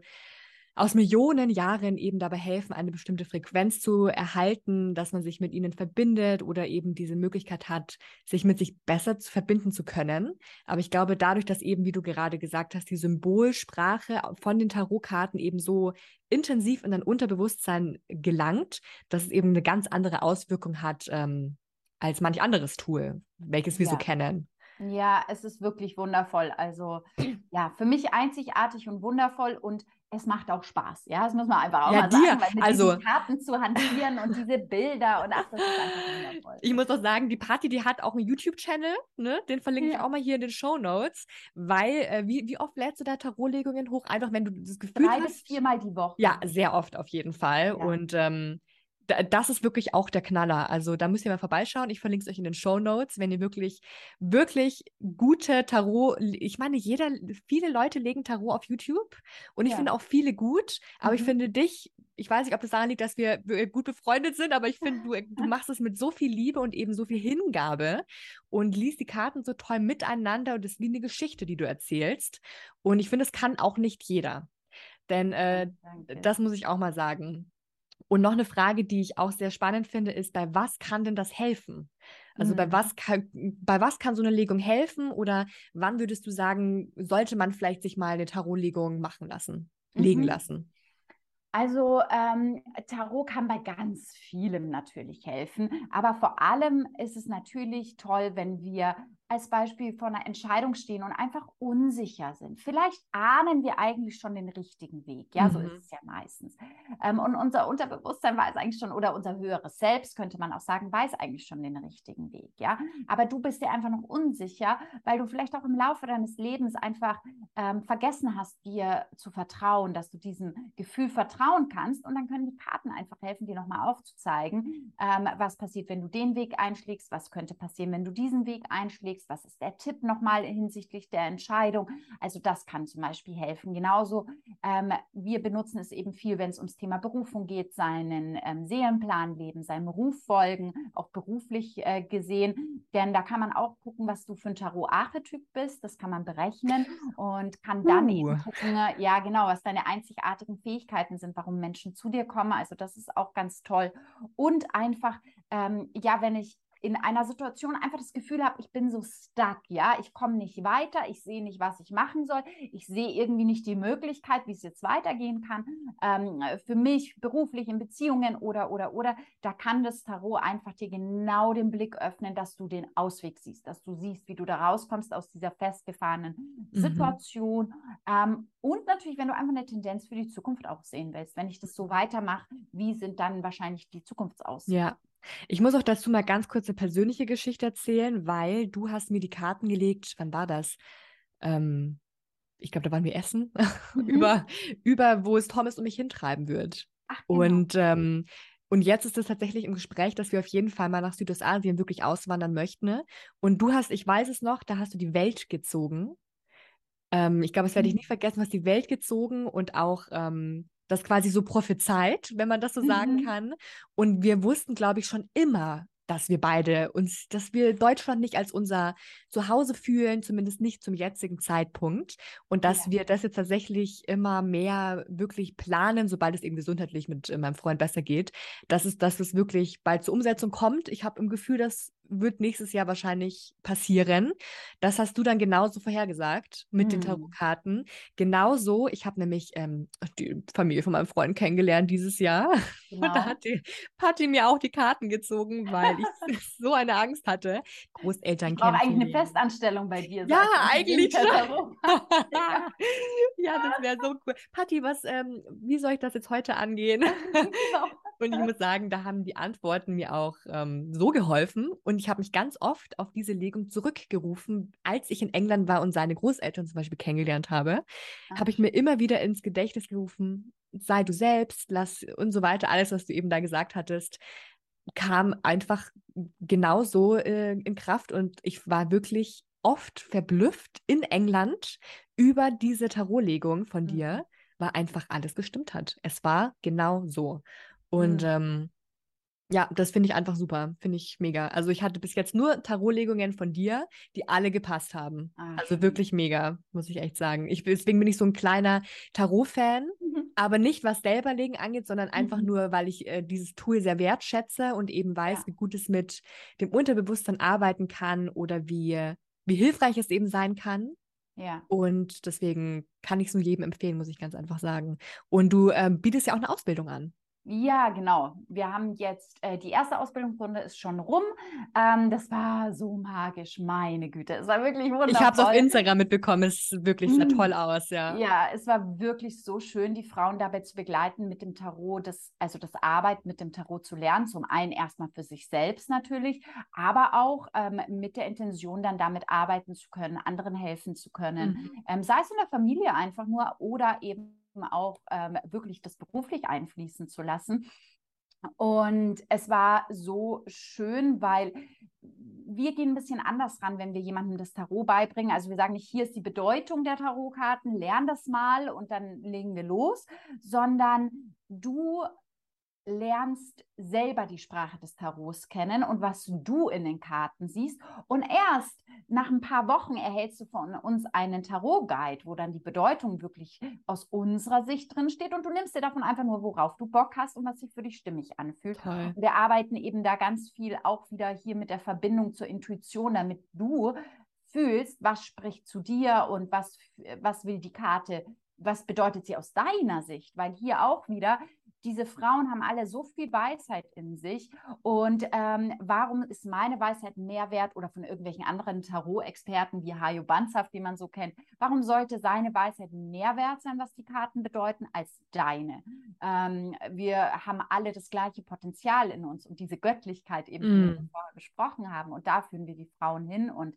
aus Millionen Jahren eben dabei helfen, eine bestimmte Frequenz zu erhalten, dass man sich mit ihnen verbindet oder eben diese Möglichkeit hat, sich mit sich besser zu verbinden zu können. Aber ich glaube, dadurch, dass eben, wie du gerade gesagt hast, die Symbolsprache von den Tarotkarten eben so intensiv in dein Unterbewusstsein gelangt, dass es eben eine ganz andere Auswirkung hat ähm, als manch anderes Tool, welches wir ja. so kennen. Ja, es ist wirklich wundervoll. Also ja, für mich einzigartig und wundervoll und es macht auch Spaß. Ja, das muss man einfach auch ja, mal dir, sagen, weil mit also, diesen Karten zu hantieren und diese Bilder und ach, das ist einfach wundervoll. Ich muss auch sagen, die Party, die hat auch einen YouTube-Channel, ne? Den verlinke ja. ich auch mal hier in den Show Notes, weil äh, wie, wie oft lädst du da Tarotlegungen hoch? Einfach, wenn du das Gefühl Drei hast. Drei bis viermal die Woche. Ja, sehr oft auf jeden Fall. Ja. Und ähm, das ist wirklich auch der Knaller. Also da müsst ihr mal vorbeischauen. Ich verlinke es euch in den Show Notes, wenn ihr wirklich, wirklich gute Tarot, ich meine, jeder, viele Leute legen Tarot auf YouTube und ich ja. finde auch viele gut, aber mhm. ich finde dich, ich weiß nicht, ob das daran liegt, dass wir gut befreundet sind, aber ich finde, du, du machst es mit so viel Liebe und eben so viel Hingabe und liest die Karten so toll miteinander und es ist wie eine Geschichte, die du erzählst. Und ich finde, es kann auch nicht jeder. Denn äh, das muss ich auch mal sagen. Und noch eine Frage, die ich auch sehr spannend finde, ist, bei was kann denn das helfen? Also mhm. bei, was kann, bei was kann so eine Legung helfen? Oder wann würdest du sagen, sollte man vielleicht sich mal eine Tarotlegung machen lassen, mhm. legen lassen? Also ähm, Tarot kann bei ganz vielem natürlich helfen, aber vor allem ist es natürlich toll, wenn wir als Beispiel vor einer Entscheidung stehen und einfach unsicher sind. Vielleicht ahnen wir eigentlich schon den richtigen Weg. Ja, mhm. so ist es ja meistens. Ähm, und unser Unterbewusstsein weiß eigentlich schon, oder unser höheres Selbst, könnte man auch sagen, weiß eigentlich schon den richtigen Weg. Ja, aber du bist dir einfach noch unsicher, weil du vielleicht auch im Laufe deines Lebens einfach ähm, vergessen hast, dir zu vertrauen, dass du diesem Gefühl vertrauen kannst. Und dann können die Karten einfach helfen, dir nochmal aufzuzeigen, ähm, was passiert, wenn du den Weg einschlägst, was könnte passieren, wenn du diesen Weg einschlägst überlegst, was ist der Tipp nochmal hinsichtlich der Entscheidung. Also das kann zum Beispiel helfen. Genauso, ähm, wir benutzen es eben viel, wenn es ums Thema Berufung geht, seinen ähm, Seelenplan leben, seinem Ruf folgen, auch beruflich äh, gesehen. Denn da kann man auch gucken, was du für ein Tarot-Archetyp bist. Das kann man berechnen und kann dann uh. eben gucken, ja genau, was deine einzigartigen Fähigkeiten sind, warum Menschen zu dir kommen. Also das ist auch ganz toll. Und einfach, ähm, ja, wenn ich in einer Situation einfach das Gefühl habe, ich bin so stuck, ja, ich komme nicht weiter, ich sehe nicht, was ich machen soll, ich sehe irgendwie nicht die Möglichkeit, wie es jetzt weitergehen kann, ähm, für mich beruflich in Beziehungen oder, oder, oder, da kann das Tarot einfach dir genau den Blick öffnen, dass du den Ausweg siehst, dass du siehst, wie du da rauskommst aus dieser festgefahrenen mhm. Situation. Ähm, und natürlich, wenn du einfach eine Tendenz für die Zukunft auch sehen willst, wenn ich das so weitermache, wie sind dann wahrscheinlich die Zukunftsaussichten? Ja, ich muss auch dazu mal ganz kurz eine persönliche Geschichte erzählen, weil du hast mir die Karten gelegt. Wann war das? Ähm, ich glaube, da waren wir essen, mhm. über, über wo es Thomas und mich hintreiben wird. Ach, genau. Und ähm, und jetzt ist es tatsächlich im Gespräch, dass wir auf jeden Fall mal nach Südostasien wirklich auswandern möchten. Ne? Und du hast, ich weiß es noch, da hast du die Welt gezogen. Ähm, ich glaube, es werde ich mhm. nie vergessen, was die Welt gezogen und auch ähm, das quasi so prophezeit, wenn man das so sagen mhm. kann. Und wir wussten, glaube ich, schon immer, dass wir beide uns, dass wir Deutschland nicht als unser Zuhause fühlen, zumindest nicht zum jetzigen Zeitpunkt. Und dass ja. wir das jetzt tatsächlich immer mehr wirklich planen, sobald es eben gesundheitlich mit äh, meinem Freund besser geht, dass es, dass es wirklich bald zur Umsetzung kommt. Ich habe im Gefühl, das wird nächstes Jahr wahrscheinlich passieren. Das hast du dann genauso vorhergesagt mit hm. den Tarotkarten. Genauso, ich habe nämlich ähm, die Familie von meinem Freund kennengelernt dieses Jahr. Genau. Und da hat die Patti mir auch die Karten gezogen, weil ich so eine Angst hatte. Großeltern kennen. eigentlich eine Festanstellung bei dir. Ja, eigentlich schon. ja, das wäre so cool. Patti, was, ähm, wie soll ich das jetzt heute angehen? genau. Und ich muss sagen, da haben die Antworten mir auch ähm, so geholfen. Und ich habe mich ganz oft auf diese Legung zurückgerufen, als ich in England war und seine Großeltern zum Beispiel kennengelernt habe, habe ich mir immer wieder ins Gedächtnis gerufen, sei du selbst, lass und so weiter, alles, was du eben da gesagt hattest kam einfach genauso äh, in Kraft und ich war wirklich oft verblüfft in England über diese Tarotlegung von dir, mhm. weil einfach alles gestimmt hat. Es war genau so. Und mhm. ähm, ja, das finde ich einfach super. Finde ich mega. Also ich hatte bis jetzt nur Tarotlegungen von dir, die alle gepasst haben. Ach, also wirklich mega, muss ich echt sagen. Ich, deswegen bin ich so ein kleiner Tarot-Fan, mhm. aber nicht was selber legen angeht, sondern einfach mhm. nur, weil ich äh, dieses Tool sehr wertschätze und eben weiß, ja. wie gut es mit dem Unterbewusstsein arbeiten kann oder wie, wie hilfreich es eben sein kann. Ja. Und deswegen kann ich es nur jedem empfehlen, muss ich ganz einfach sagen. Und du ähm, bietest ja auch eine Ausbildung an. Ja, genau. Wir haben jetzt, äh, die erste Ausbildungsrunde ist schon rum. Ähm, das war so magisch, meine Güte. Es war wirklich wundervoll. Ich habe es auf Instagram mitbekommen, es wirklich sah mhm. toll aus, ja. Ja, es war wirklich so schön, die Frauen dabei zu begleiten, mit dem Tarot, das, also das Arbeit mit dem Tarot zu lernen. Zum einen erstmal für sich selbst natürlich, aber auch ähm, mit der Intention, dann damit arbeiten zu können, anderen helfen zu können. Mhm. Ähm, sei es in der Familie einfach nur oder eben auch ähm, wirklich das beruflich einfließen zu lassen. Und es war so schön, weil wir gehen ein bisschen anders ran, wenn wir jemandem das Tarot beibringen. Also wir sagen nicht, hier ist die Bedeutung der Tarotkarten, lern das mal und dann legen wir los, sondern du lernst selber die Sprache des Tarots kennen und was du in den Karten siehst. Und erst nach ein paar Wochen erhältst du von uns einen Tarot-Guide, wo dann die Bedeutung wirklich aus unserer Sicht drin steht und du nimmst dir davon einfach nur, worauf du Bock hast und was sich für dich stimmig anfühlt. Toll. Wir arbeiten eben da ganz viel auch wieder hier mit der Verbindung zur Intuition, damit du fühlst, was spricht zu dir und was, was will die Karte was bedeutet sie aus deiner Sicht? Weil hier auch wieder diese Frauen haben alle so viel Weisheit in sich. Und ähm, warum ist meine Weisheit mehr wert oder von irgendwelchen anderen Tarot-Experten wie Hajo Banzhaft, die man so kennt? Warum sollte seine Weisheit mehr wert sein, was die Karten bedeuten, als deine? Ähm, wir haben alle das gleiche Potenzial in uns und diese Göttlichkeit eben, mm. die wir vorher besprochen haben. Und da führen wir die Frauen hin. Und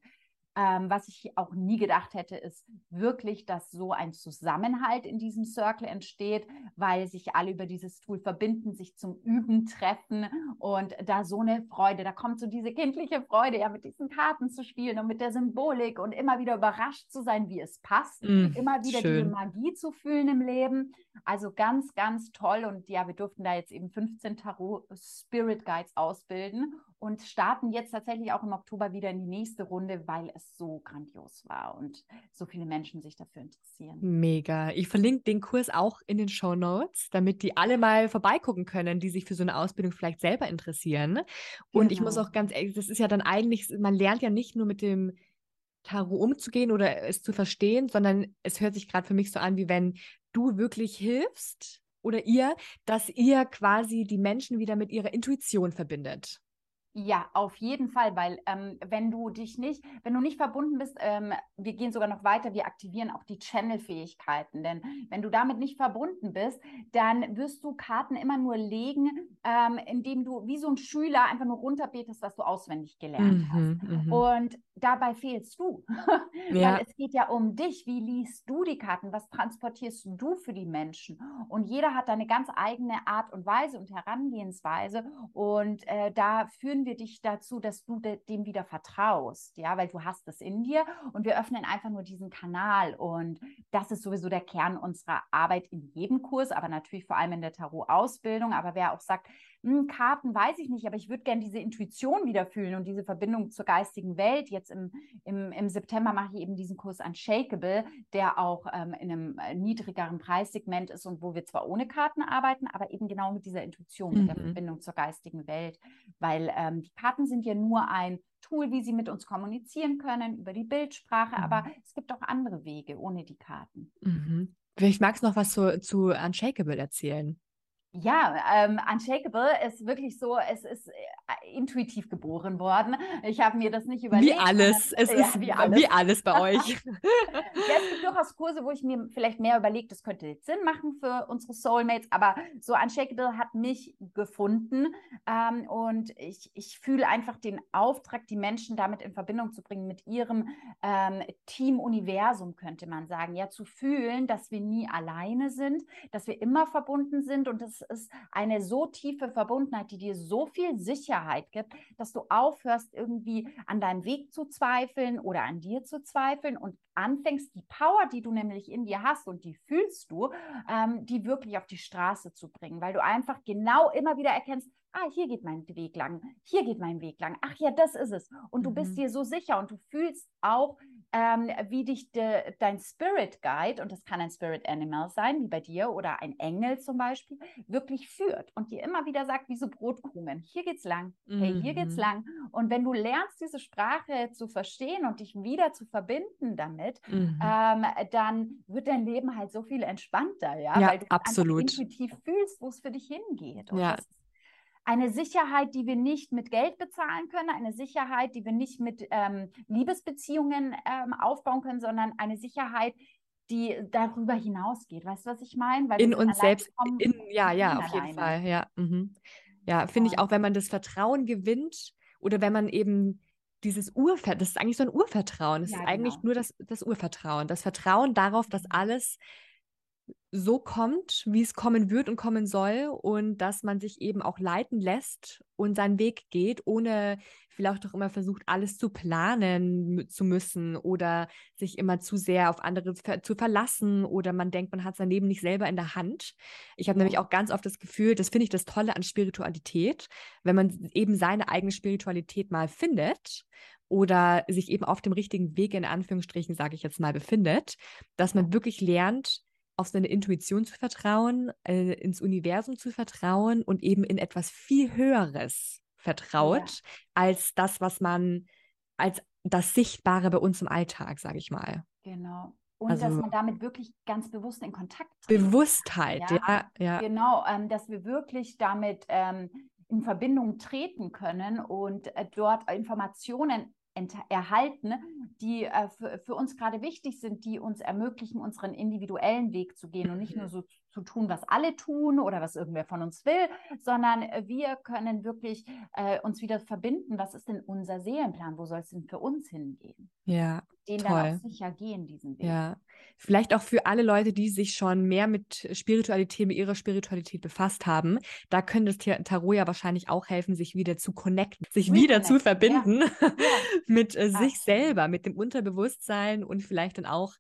ähm, was ich auch nie gedacht hätte, ist wirklich, dass so ein Zusammenhalt in diesem Circle entsteht, weil sich alle über dieses Tool verbinden, sich zum Üben treffen und da so eine Freude, da kommt so diese kindliche Freude, ja, mit diesen Karten zu spielen und mit der Symbolik und immer wieder überrascht zu sein, wie es passt, mm, immer wieder schön. diese Magie zu fühlen im Leben. Also ganz, ganz toll und ja, wir durften da jetzt eben 15 Tarot Spirit Guides ausbilden und starten jetzt tatsächlich auch im Oktober wieder in die nächste Runde, weil es so grandios war und so viele Menschen sich dafür interessieren. Mega. Ich verlinke den Kurs auch in den Show Notes, damit die alle mal vorbeigucken können, die sich für so eine Ausbildung vielleicht selber interessieren. Und genau. ich muss genau. auch ganz ehrlich, das ist ja dann eigentlich, man lernt ja nicht nur mit dem Tarot umzugehen oder es zu verstehen, sondern es hört sich gerade für mich so an, wie wenn du wirklich hilfst oder ihr, dass ihr quasi die Menschen wieder mit ihrer Intuition verbindet. Ja, auf jeden Fall, weil ähm, wenn du dich nicht, wenn du nicht verbunden bist, ähm, wir gehen sogar noch weiter, wir aktivieren auch die Channel-Fähigkeiten, denn wenn du damit nicht verbunden bist, dann wirst du Karten immer nur legen, ähm, indem du wie so ein Schüler einfach nur runterbetest, was du auswendig gelernt mhm, hast. Mhm. Und dabei fehlst du. Ja. Weil es geht ja um dich. Wie liest du die Karten? Was transportierst du für die Menschen? Und jeder hat eine ganz eigene Art und Weise und Herangehensweise. Und äh, da führen wir dich dazu, dass du de dem wieder vertraust. Ja, weil du hast es in dir und wir öffnen einfach nur diesen Kanal. Und das ist sowieso der Kern unserer Arbeit in jedem Kurs, aber natürlich vor allem in der Tarot-Ausbildung. Aber wer auch sagt, hm, Karten weiß ich nicht, aber ich würde gerne diese Intuition wieder fühlen und diese Verbindung zur geistigen Welt. Jetzt im, im, im September mache ich eben diesen Kurs Unshakable, der auch ähm, in einem äh, niedrigeren Preissegment ist und wo wir zwar ohne Karten arbeiten, aber eben genau mit dieser Intuition, mhm. mit der mhm. Verbindung zur geistigen Welt. Weil ähm, die Karten sind ja nur ein Tool, wie sie mit uns kommunizieren können, über die Bildsprache, mhm. aber es gibt auch andere Wege ohne die Karten. Mhm. Vielleicht magst du noch was zu, zu Unshakable erzählen. Ja, ähm, Unshakable ist wirklich so, es ist äh, intuitiv geboren worden. Ich habe mir das nicht überlegt. Wie alles, es ja, ist wie alles, wie alles bei euch. ja, es gibt durchaus Kurse, wo ich mir vielleicht mehr überlege, das könnte jetzt Sinn machen für unsere Soulmates, aber so Unshakable hat mich gefunden ähm, und ich, ich fühle einfach den Auftrag, die Menschen damit in Verbindung zu bringen mit ihrem ähm, Team-Universum, könnte man sagen. Ja, zu fühlen, dass wir nie alleine sind, dass wir immer verbunden sind und das ist eine so tiefe Verbundenheit, die dir so viel Sicherheit gibt, dass du aufhörst, irgendwie an deinem Weg zu zweifeln oder an dir zu zweifeln und anfängst, die Power, die du nämlich in dir hast und die fühlst du, ähm, die wirklich auf die Straße zu bringen, weil du einfach genau immer wieder erkennst, ah, hier geht mein Weg lang, hier geht mein Weg lang, ach ja, das ist es. Und du mhm. bist dir so sicher und du fühlst auch, ähm, wie dich de, dein Spirit Guide, und das kann ein Spirit Animal sein, wie bei dir, oder ein Engel zum Beispiel, wirklich führt und dir immer wieder sagt, wie so Brotkrumen, hier geht's lang, hey, hier geht's mhm. lang. Und wenn du lernst, diese Sprache zu verstehen und dich wieder zu verbinden damit, mhm. ähm, dann wird dein Leben halt so viel entspannter, ja, ja weil du absolut. intuitiv fühlst, wo es für dich hingeht. Und ja. das eine Sicherheit, die wir nicht mit Geld bezahlen können, eine Sicherheit, die wir nicht mit ähm, Liebesbeziehungen ähm, aufbauen können, sondern eine Sicherheit, die darüber hinausgeht. Weißt du, was ich meine? Weil in uns selbst, in, ja, ja, auf jeden Fall, ja. Mhm. Ja, finde ich auch, wenn man das Vertrauen gewinnt oder wenn man eben dieses Urvertrauen, das ist eigentlich so ein Urvertrauen, das ja, ist eigentlich genau. nur das, das Urvertrauen, das Vertrauen darauf, dass mhm. alles so kommt, wie es kommen wird und kommen soll und dass man sich eben auch leiten lässt und seinen Weg geht, ohne vielleicht auch immer versucht, alles zu planen zu müssen oder sich immer zu sehr auf andere zu verlassen oder man denkt, man hat sein Leben nicht selber in der Hand. Ich habe ja. nämlich auch ganz oft das Gefühl, das finde ich das Tolle an Spiritualität, wenn man eben seine eigene Spiritualität mal findet oder sich eben auf dem richtigen Weg in Anführungsstrichen, sage ich jetzt mal, befindet, dass man wirklich lernt, auf seine Intuition zu vertrauen, äh, ins Universum zu vertrauen und eben in etwas viel Höheres vertraut, ja. als das, was man, als das Sichtbare bei uns im Alltag, sage ich mal. Genau. Und also, dass man damit wirklich ganz bewusst in Kontakt tritt. Bewusstheit, ja, ja. ja. Genau, ähm, dass wir wirklich damit ähm, in Verbindung treten können und äh, dort Informationen erhalten, die äh, für, für, uns gerade wichtig sind, die uns ermöglichen, unseren individuellen Weg zu gehen und nicht nur mhm. so zu tun, was alle tun oder was irgendwer von uns will, sondern wir können wirklich äh, uns wieder verbinden. Was ist denn unser Seelenplan? Wo soll es denn für uns hingehen? Ja, den toll. dann auch sicher gehen, diesen Weg. Ja, vielleicht auch für alle Leute, die sich schon mehr mit Spiritualität, mit ihrer Spiritualität befasst haben. Da könnte das Tarot ja wahrscheinlich auch helfen, sich wieder zu connecten, sich Reconnect. wieder zu verbinden ja. Ja. mit äh, sich selber, mit dem Unterbewusstsein und vielleicht dann auch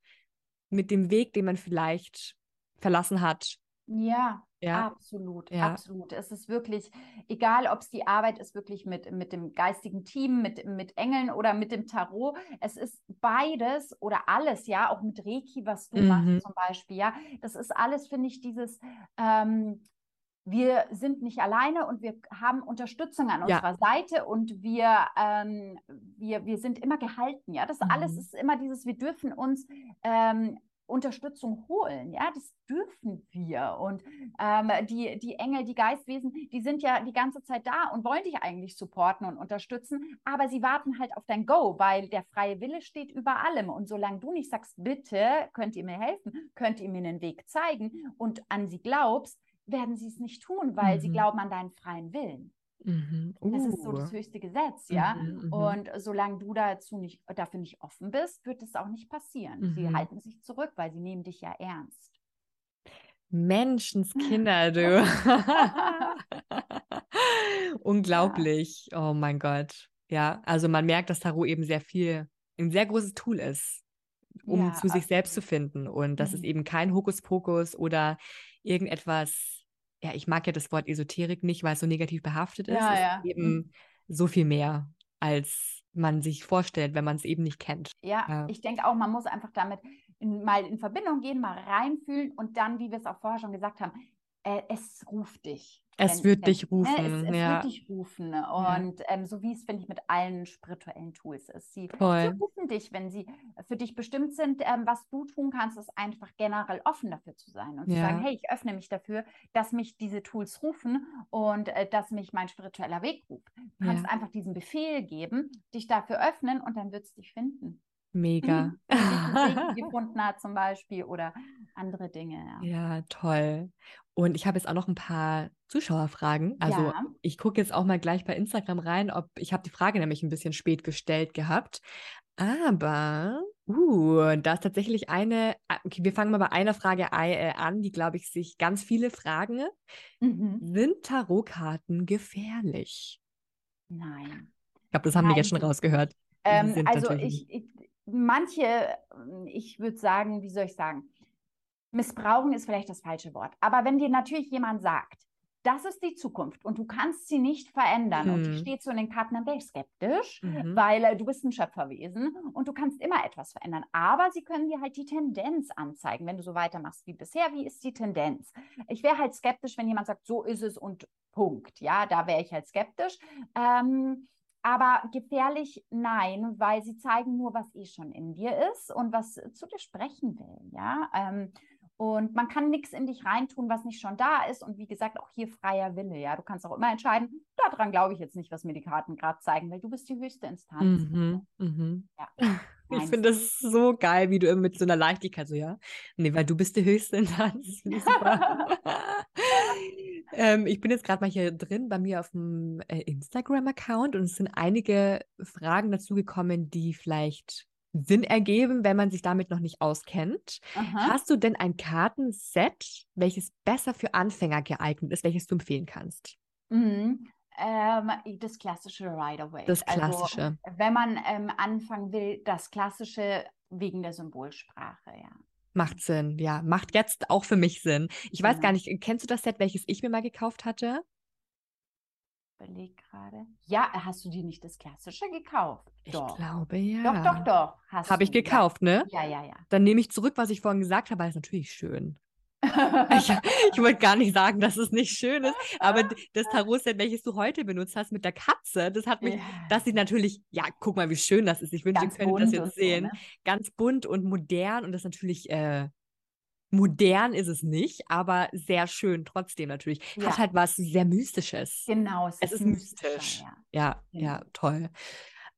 mit dem Weg, den man vielleicht verlassen hat. Ja, ja. Absolut, ja. absolut. Es ist wirklich, egal ob es die Arbeit ist, wirklich mit, mit dem geistigen Team, mit, mit Engeln oder mit dem Tarot. Es ist beides oder alles, ja, auch mit Reiki, was du mhm. machst zum Beispiel, ja. Das ist alles, finde ich, dieses, ähm, wir sind nicht alleine und wir haben Unterstützung an ja. unserer Seite und wir, ähm, wir, wir sind immer gehalten, ja. Das mhm. alles ist immer dieses, wir dürfen uns ähm, Unterstützung holen. Ja, das dürfen wir. Und ähm, die, die Engel, die Geistwesen, die sind ja die ganze Zeit da und wollen dich eigentlich supporten und unterstützen, aber sie warten halt auf dein Go, weil der freie Wille steht über allem. Und solange du nicht sagst, bitte, könnt ihr mir helfen, könnt ihr mir einen Weg zeigen und an sie glaubst, werden sie es nicht tun, weil mhm. sie glauben an deinen freien Willen. Mhm. Das ist so das Uh. höchste Gesetz, ja. Mhm, mhm. Und solange du dazu nicht, dafür nicht offen bist, wird es auch nicht passieren. Sie Mhm. halten sich zurück, weil sie nehmen dich ja ernst. Menschenskinder, du. Unglaublich. Oh mein Gott. Ja, also man merkt, dass Tarot eben sehr viel, ein sehr großes Tool ist, um Ja, zu sich selbst zu finden. Und das ist Mhm. eben kein Hokuspokus oder irgendetwas, ja, ich mag ja das Wort Esoterik nicht, weil es so negativ behaftet ist. Ja, es ja. ist eben so viel mehr, als man sich vorstellt, wenn man es eben nicht kennt. Ja, Ja. ich denke auch, man muss einfach damit in, mal in Verbindung gehen, mal reinfühlen und dann, wie wir es auch vorher schon gesagt haben, es ruft dich. Es wird dich ne, rufen, es, es ja. wird dich rufen. Und ähm, so wie es, finde ich, mit allen spirituellen Tools ist. Sie, sie rufen dich, wenn sie für dich bestimmt sind. Ähm, was du tun kannst, ist einfach generell offen dafür zu sein und zu Ja. sagen, hey, ich öffne mich dafür, dass mich diese Tools rufen und äh, dass mich mein spiritueller Weg ruft. Du kannst Ja. einfach diesen Befehl geben, dich dafür öffnen und dann wird es dich finden. Mega. Reiki gefunden hat zum Beispiel oder andere Dinge. Ja. Ja, toll. Und ich habe jetzt auch noch ein paar Zuschauerfragen. Also Ja. ich gucke jetzt auch mal gleich bei Instagram rein, ob ich habe die Frage nämlich ein bisschen spät gestellt gehabt. Aber uh, da ist tatsächlich eine, ah, okay, wir fangen mal bei einer Frage äh, an, die, glaube ich, sich ganz viele fragen. Mhm. Sind Tarotkarten gefährlich? Nein. Ich glaube, das haben wir Nein, jetzt schon rausgehört. Ähm, also ich, ich, manche, ich würde sagen, wie soll ich sagen, missbrauchen ist vielleicht das falsche Wort. Aber wenn dir natürlich jemand sagt, das ist die Zukunft und du kannst sie nicht verändern und die Hm. steht so in den Karten, dann wäre ich skeptisch, Mhm. weil äh, du bist ein Schöpferwesen und du kannst immer etwas verändern. Aber sie können dir halt die Tendenz anzeigen, wenn du so weitermachst wie bisher. Wie ist die Tendenz? Ich wäre halt skeptisch, wenn jemand sagt, so ist es und Punkt. Ja, da wäre ich halt skeptisch. Ähm, aber gefährlich nein, weil sie zeigen nur, was eh schon in dir ist und was zu dir sprechen will. Ja, ähm, und man kann nichts in dich reintun, was nicht schon da ist. Und wie gesagt, auch hier freier Wille. Ja, du kannst auch immer entscheiden, daran glaube ich jetzt nicht, was mir die Karten gerade zeigen, weil du bist die höchste Instanz. Mhm, mhm. Ja. Ich finde das so geil, wie du immer mit so einer Leichtigkeit so, ja. Nee, weil du bist die höchste Instanz. Das finde ich super. Ähm, ich bin jetzt gerade mal hier drin bei mir auf dem äh, Instagram-Account und es sind einige Fragen dazu gekommen, die vielleicht Sinn ergeben, wenn man sich damit noch nicht auskennt. Aha. Hast du denn ein Kartenset, welches besser für Anfänger geeignet ist, welches du empfehlen kannst? Mhm. Ähm, das klassische Rider-Waite. Das Also, Klassische. wenn man ähm, anfangen will, das klassische wegen der Symbolsprache, ja. Macht Sinn, ja. Macht jetzt auch für mich Sinn. Ich weiß Genau. gar nicht, kennst du das Set, welches ich mir mal gekauft hatte? Beleg gerade. Ja, hast du dir nicht das klassische gekauft? Ich Doch. glaube, ja. Doch, doch, doch. Habe ich du, ja. gekauft, ne? Ja, ja, ja. Dann nehme ich zurück, was ich vorhin gesagt habe, weil es natürlich schön. Ich, ich wollte gar nicht sagen, dass es nicht schön ist, aber das Tarot-Set, welches du heute benutzt hast mit der Katze, das hat mich, Ja. das sieht natürlich, ja, guck mal, wie schön das ist. Ich wünschte, ihr könntet das jetzt so, sehen. ne? Ganz bunt und modern und das natürlich, äh, modern ist es nicht, aber sehr schön trotzdem natürlich. Hat Ja. halt was sehr Mystisches. Genau, es, Es ist mystischer, mystisch. ja. Ja, ja, toll.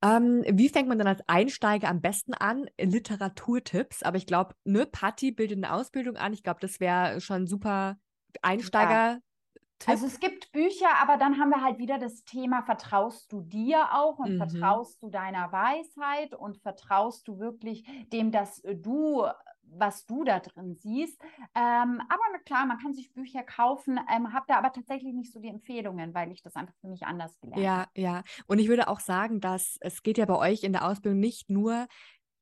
Ähm, wie fängt man dann als Einsteiger am besten an? Literaturtipps, aber ich glaube, ne, Patti bildet eine Ausbildung an. Ich glaube, das wäre schon ein super Einsteiger-Tipp. Also es gibt Bücher, aber dann haben wir halt wieder das Thema, vertraust du dir auch und Mhm. vertraust du deiner Weisheit und vertraust du wirklich dem, dass du, was du da drin siehst. Ähm, aber klar, man kann sich Bücher kaufen, ähm, habe da aber tatsächlich nicht so die Empfehlungen, weil ich das einfach für mich anders gelernt habe. Ja, ja. Und ich würde auch sagen, dass es geht ja bei euch in der Ausbildung nicht nur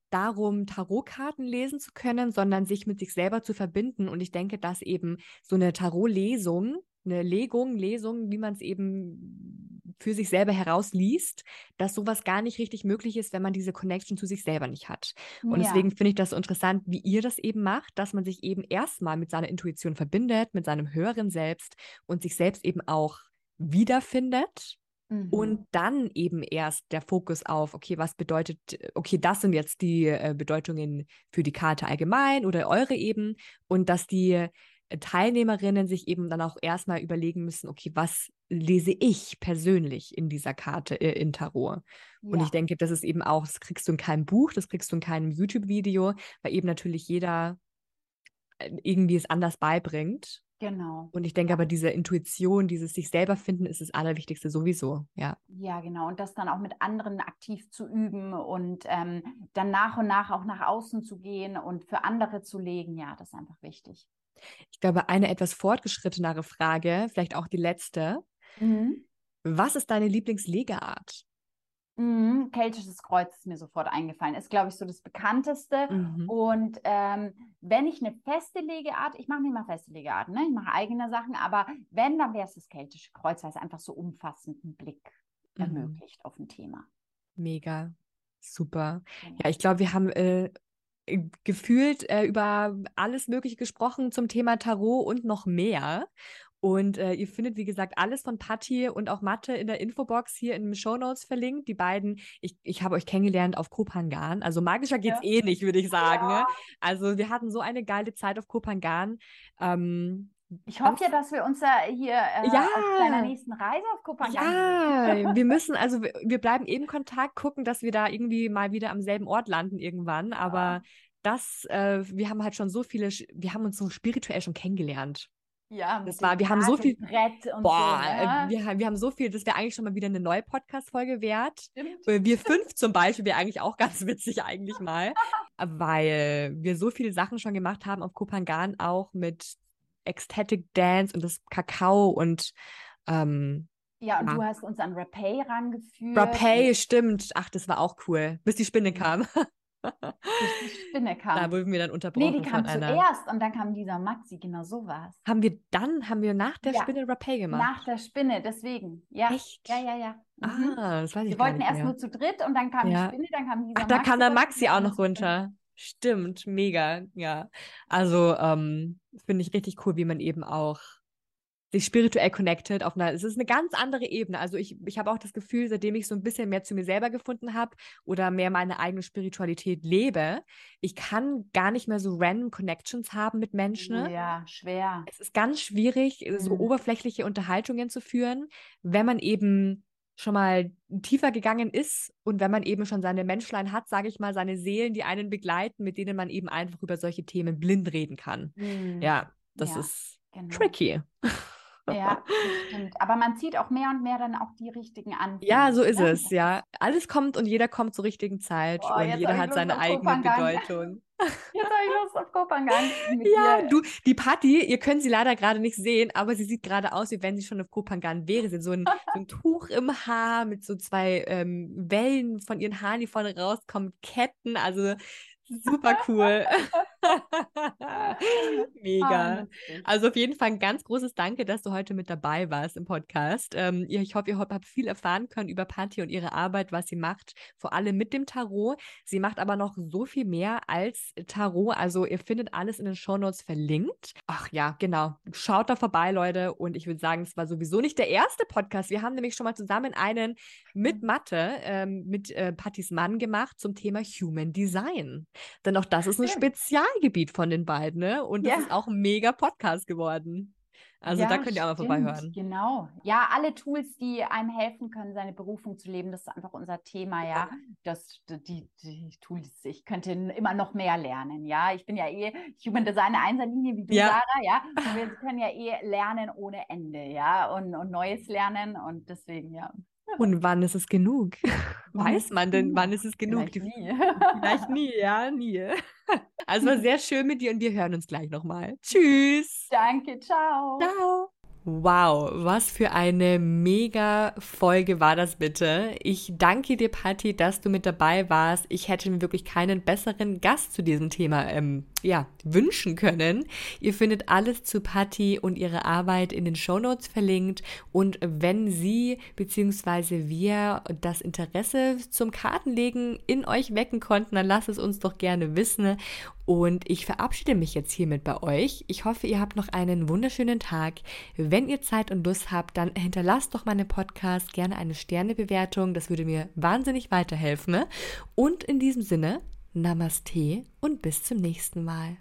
darum, Tarotkarten lesen zu können, sondern sich mit sich selber zu verbinden. Und ich denke, dass eben so eine Tarotlesung, eine Legung, Lesung, wie man es eben für sich selber herausliest, dass sowas gar nicht richtig möglich ist, wenn man diese Connection zu sich selber nicht hat. Und Ja. deswegen finde ich das so interessant, wie ihr das eben macht, dass man sich eben erstmal mit seiner Intuition verbindet, mit seinem höheren Selbst und sich selbst eben auch wiederfindet Mhm. und dann eben erst der Fokus auf, okay, was bedeutet, okay, das sind jetzt die äh, Bedeutungen für die Karte allgemein oder eure eben und dass die Teilnehmerinnen sich eben dann auch erstmal überlegen müssen, okay, was lese ich persönlich in dieser Karte, äh, in Tarot? Und Ja. ich denke, das ist eben auch, das kriegst du in keinem Buch, das kriegst du in keinem YouTube-Video, weil eben natürlich jeder äh, irgendwie es anders beibringt. Genau. Und ich denke aber, diese Intuition, dieses sich selber finden, ist das Allerwichtigste sowieso, ja. Ja, genau. Und das dann auch mit anderen aktiv zu üben und ähm, dann nach und nach auch nach außen zu gehen und für andere zu legen, ja, das ist einfach wichtig. Ich glaube, eine etwas fortgeschrittenere Frage, vielleicht auch die letzte. Mhm. Was ist deine Lieblingslegeart? Mhm, keltisches Kreuz ist mir sofort eingefallen. Ist, glaube ich, so das bekannteste. Mhm. Und ähm, wenn ich eine feste Legeart, ich mache nicht mal feste Legearten, ne? ich mache eigene Sachen, aber wenn, dann wäre es das keltische Kreuz, weil es einfach so umfassenden Blick mhm. ermöglicht auf ein Thema. Mega, super. Genau. Ja, ich glaube, wir haben äh, gefühlt äh, über alles Mögliche gesprochen zum Thema Tarot und noch mehr. Und äh, ihr findet, wie gesagt, alles von Patti und auch Mathe in der Infobox hier in den Show Notes verlinkt. Die beiden, ich, ich habe euch kennengelernt auf Kopangan. Also magischer geht's ja. eh nicht, würde ich sagen. Ja. Also wir hatten so eine geile Zeit auf Kopangan. Ähm, ich hoffe ja, dass wir uns ja hier äh, ja, auf deiner nächsten Reise auf Kopangan Ja, wir müssen, also wir, wir, bleiben eben Kontakt, gucken, dass wir da irgendwie mal wieder am selben Ort landen irgendwann. Aber ja. das, äh, wir haben halt schon so viele, wir haben uns so spirituell schon kennengelernt. Ja, das war, wir haben so viel. boah, so, äh, ne? wir, wir haben so viel, das wäre eigentlich schon mal wieder eine neue Podcast-Folge wert. Stimmt. Äh, wir fünf zum Beispiel wäre eigentlich auch ganz witzig, eigentlich mal. weil wir so viele Sachen schon gemacht haben auf Kopangan, auch mit Ecstatic Dance und das Kakao und ähm, ja, und ja. du hast uns an Rapay rangeführt. Rapay, stimmt. Ach, das war auch cool, bis die Spinne kam. die Spinne kam. Da wurden wir dann unterbrochen. Nee, die kam zuerst und dann kam dieser Maxi, genau so war es. Haben wir dann, haben wir nach der ja. Spinne Rapé gemacht? Nach der Spinne, deswegen. Ja. Echt? Ja, ja, ja. Mhm. Ah, das weiß ich Wir wollten erst nur zu dritt und dann kam ja. die Spinne, dann kam dieser Ach, da Maxi, kam dann Maxi auch noch runter. Stimmt, mega, ja. Also ähm, finde ich richtig cool, wie man eben auch sich spirituell connected auf einer, es ist eine ganz andere Ebene. Also ich, ich habe auch das Gefühl, seitdem ich so ein bisschen mehr zu mir selber gefunden habe oder mehr meine eigene Spiritualität lebe, ich kann gar nicht mehr so random Connections haben mit Menschen. Ja, schwer. Es ist ganz schwierig, mhm. so oberflächliche Unterhaltungen zu führen, wenn man eben schon mal tiefer gegangen ist und wenn man eben schon seine Menschlein hat, sage ich mal, seine Seelen, die einen begleiten, mit denen man eben einfach über solche Themen blind reden kann. Mhm. Ja, das ja, ist genau. tricky. Ja, stimmt. Aber man zieht auch mehr und mehr dann auch die richtigen an. Ja, so ist ja? es, ja. Alles kommt und jeder kommt zur richtigen Zeit Boah, und jeder hat seine eigene Bedeutung. Jetzt habe ich Lust auf Kopangan. Ja, dir. du, die Patti, ihr könnt sie leider gerade nicht sehen, aber sie sieht gerade aus, wie wenn sie schon auf Kopangan wäre. Sie hat so ein, so ein Tuch im Haar mit so zwei ähm, Wellen von ihren Haaren, die vorne rauskommen, Ketten. Also Super cool. Mega. Oh, also auf jeden Fall ein ganz großes Danke, dass du heute mit dabei warst im Podcast. Ähm, ich hoffe, ihr habt viel erfahren können über Patti und ihre Arbeit, was sie macht, vor allem mit dem Tarot. Sie macht aber noch so viel mehr als Tarot. Also ihr findet alles in den Shownotes verlinkt. Ach ja, genau. Schaut da vorbei, Leute. Und ich würde sagen, es war sowieso nicht der erste Podcast. Wir haben nämlich schon mal zusammen einen mit mhm. Mathe, ähm, mit äh, Pattis Mann gemacht zum Thema Human Design. Denn auch das ist ein Spezialgebiet von den beiden, ne? Und das ja. ist auch ein mega Podcast geworden. Also ja, da könnt ihr auch mal vorbeihören. Genau. Ja, alle Tools, die einem helfen können, seine Berufung zu leben, das ist einfach unser Thema, ja. Das, die, die Tools, ich könnte immer noch mehr lernen, ja. Ich bin ja eh Human Design Einserlinie wie du, ja. Sarah, ja. Und wir können ja eh lernen ohne Ende, ja. Und, und Neues lernen und deswegen, ja. Und wann ist es genug? Weiß man denn, wann ist es genug? Vielleicht nie. Vielleicht nie, ja, nie. Also war sehr schön mit dir und wir hören uns gleich nochmal. Tschüss. Danke, ciao. Ciao. Wow, was für eine mega Folge war das bitte. Ich danke dir, Patti, dass du mit dabei warst. Ich hätte mir wirklich keinen besseren Gast zu diesem Thema ähm, ja, wünschen können. Ihr findet alles zu Patti und ihre Arbeit in den Shownotes verlinkt. Und wenn sie bzw. wir das Interesse zum Kartenlegen in euch wecken konnten, dann lasst es uns doch gerne wissen. Und ich verabschiede mich jetzt hiermit bei euch. Ich hoffe, ihr habt noch einen wunderschönen Tag. Wenn ihr Zeit und Lust habt, dann hinterlasst doch meinem Podcast gerne eine Sternebewertung. Das würde mir wahnsinnig weiterhelfen. Und in diesem Sinne, Namaste und bis zum nächsten Mal.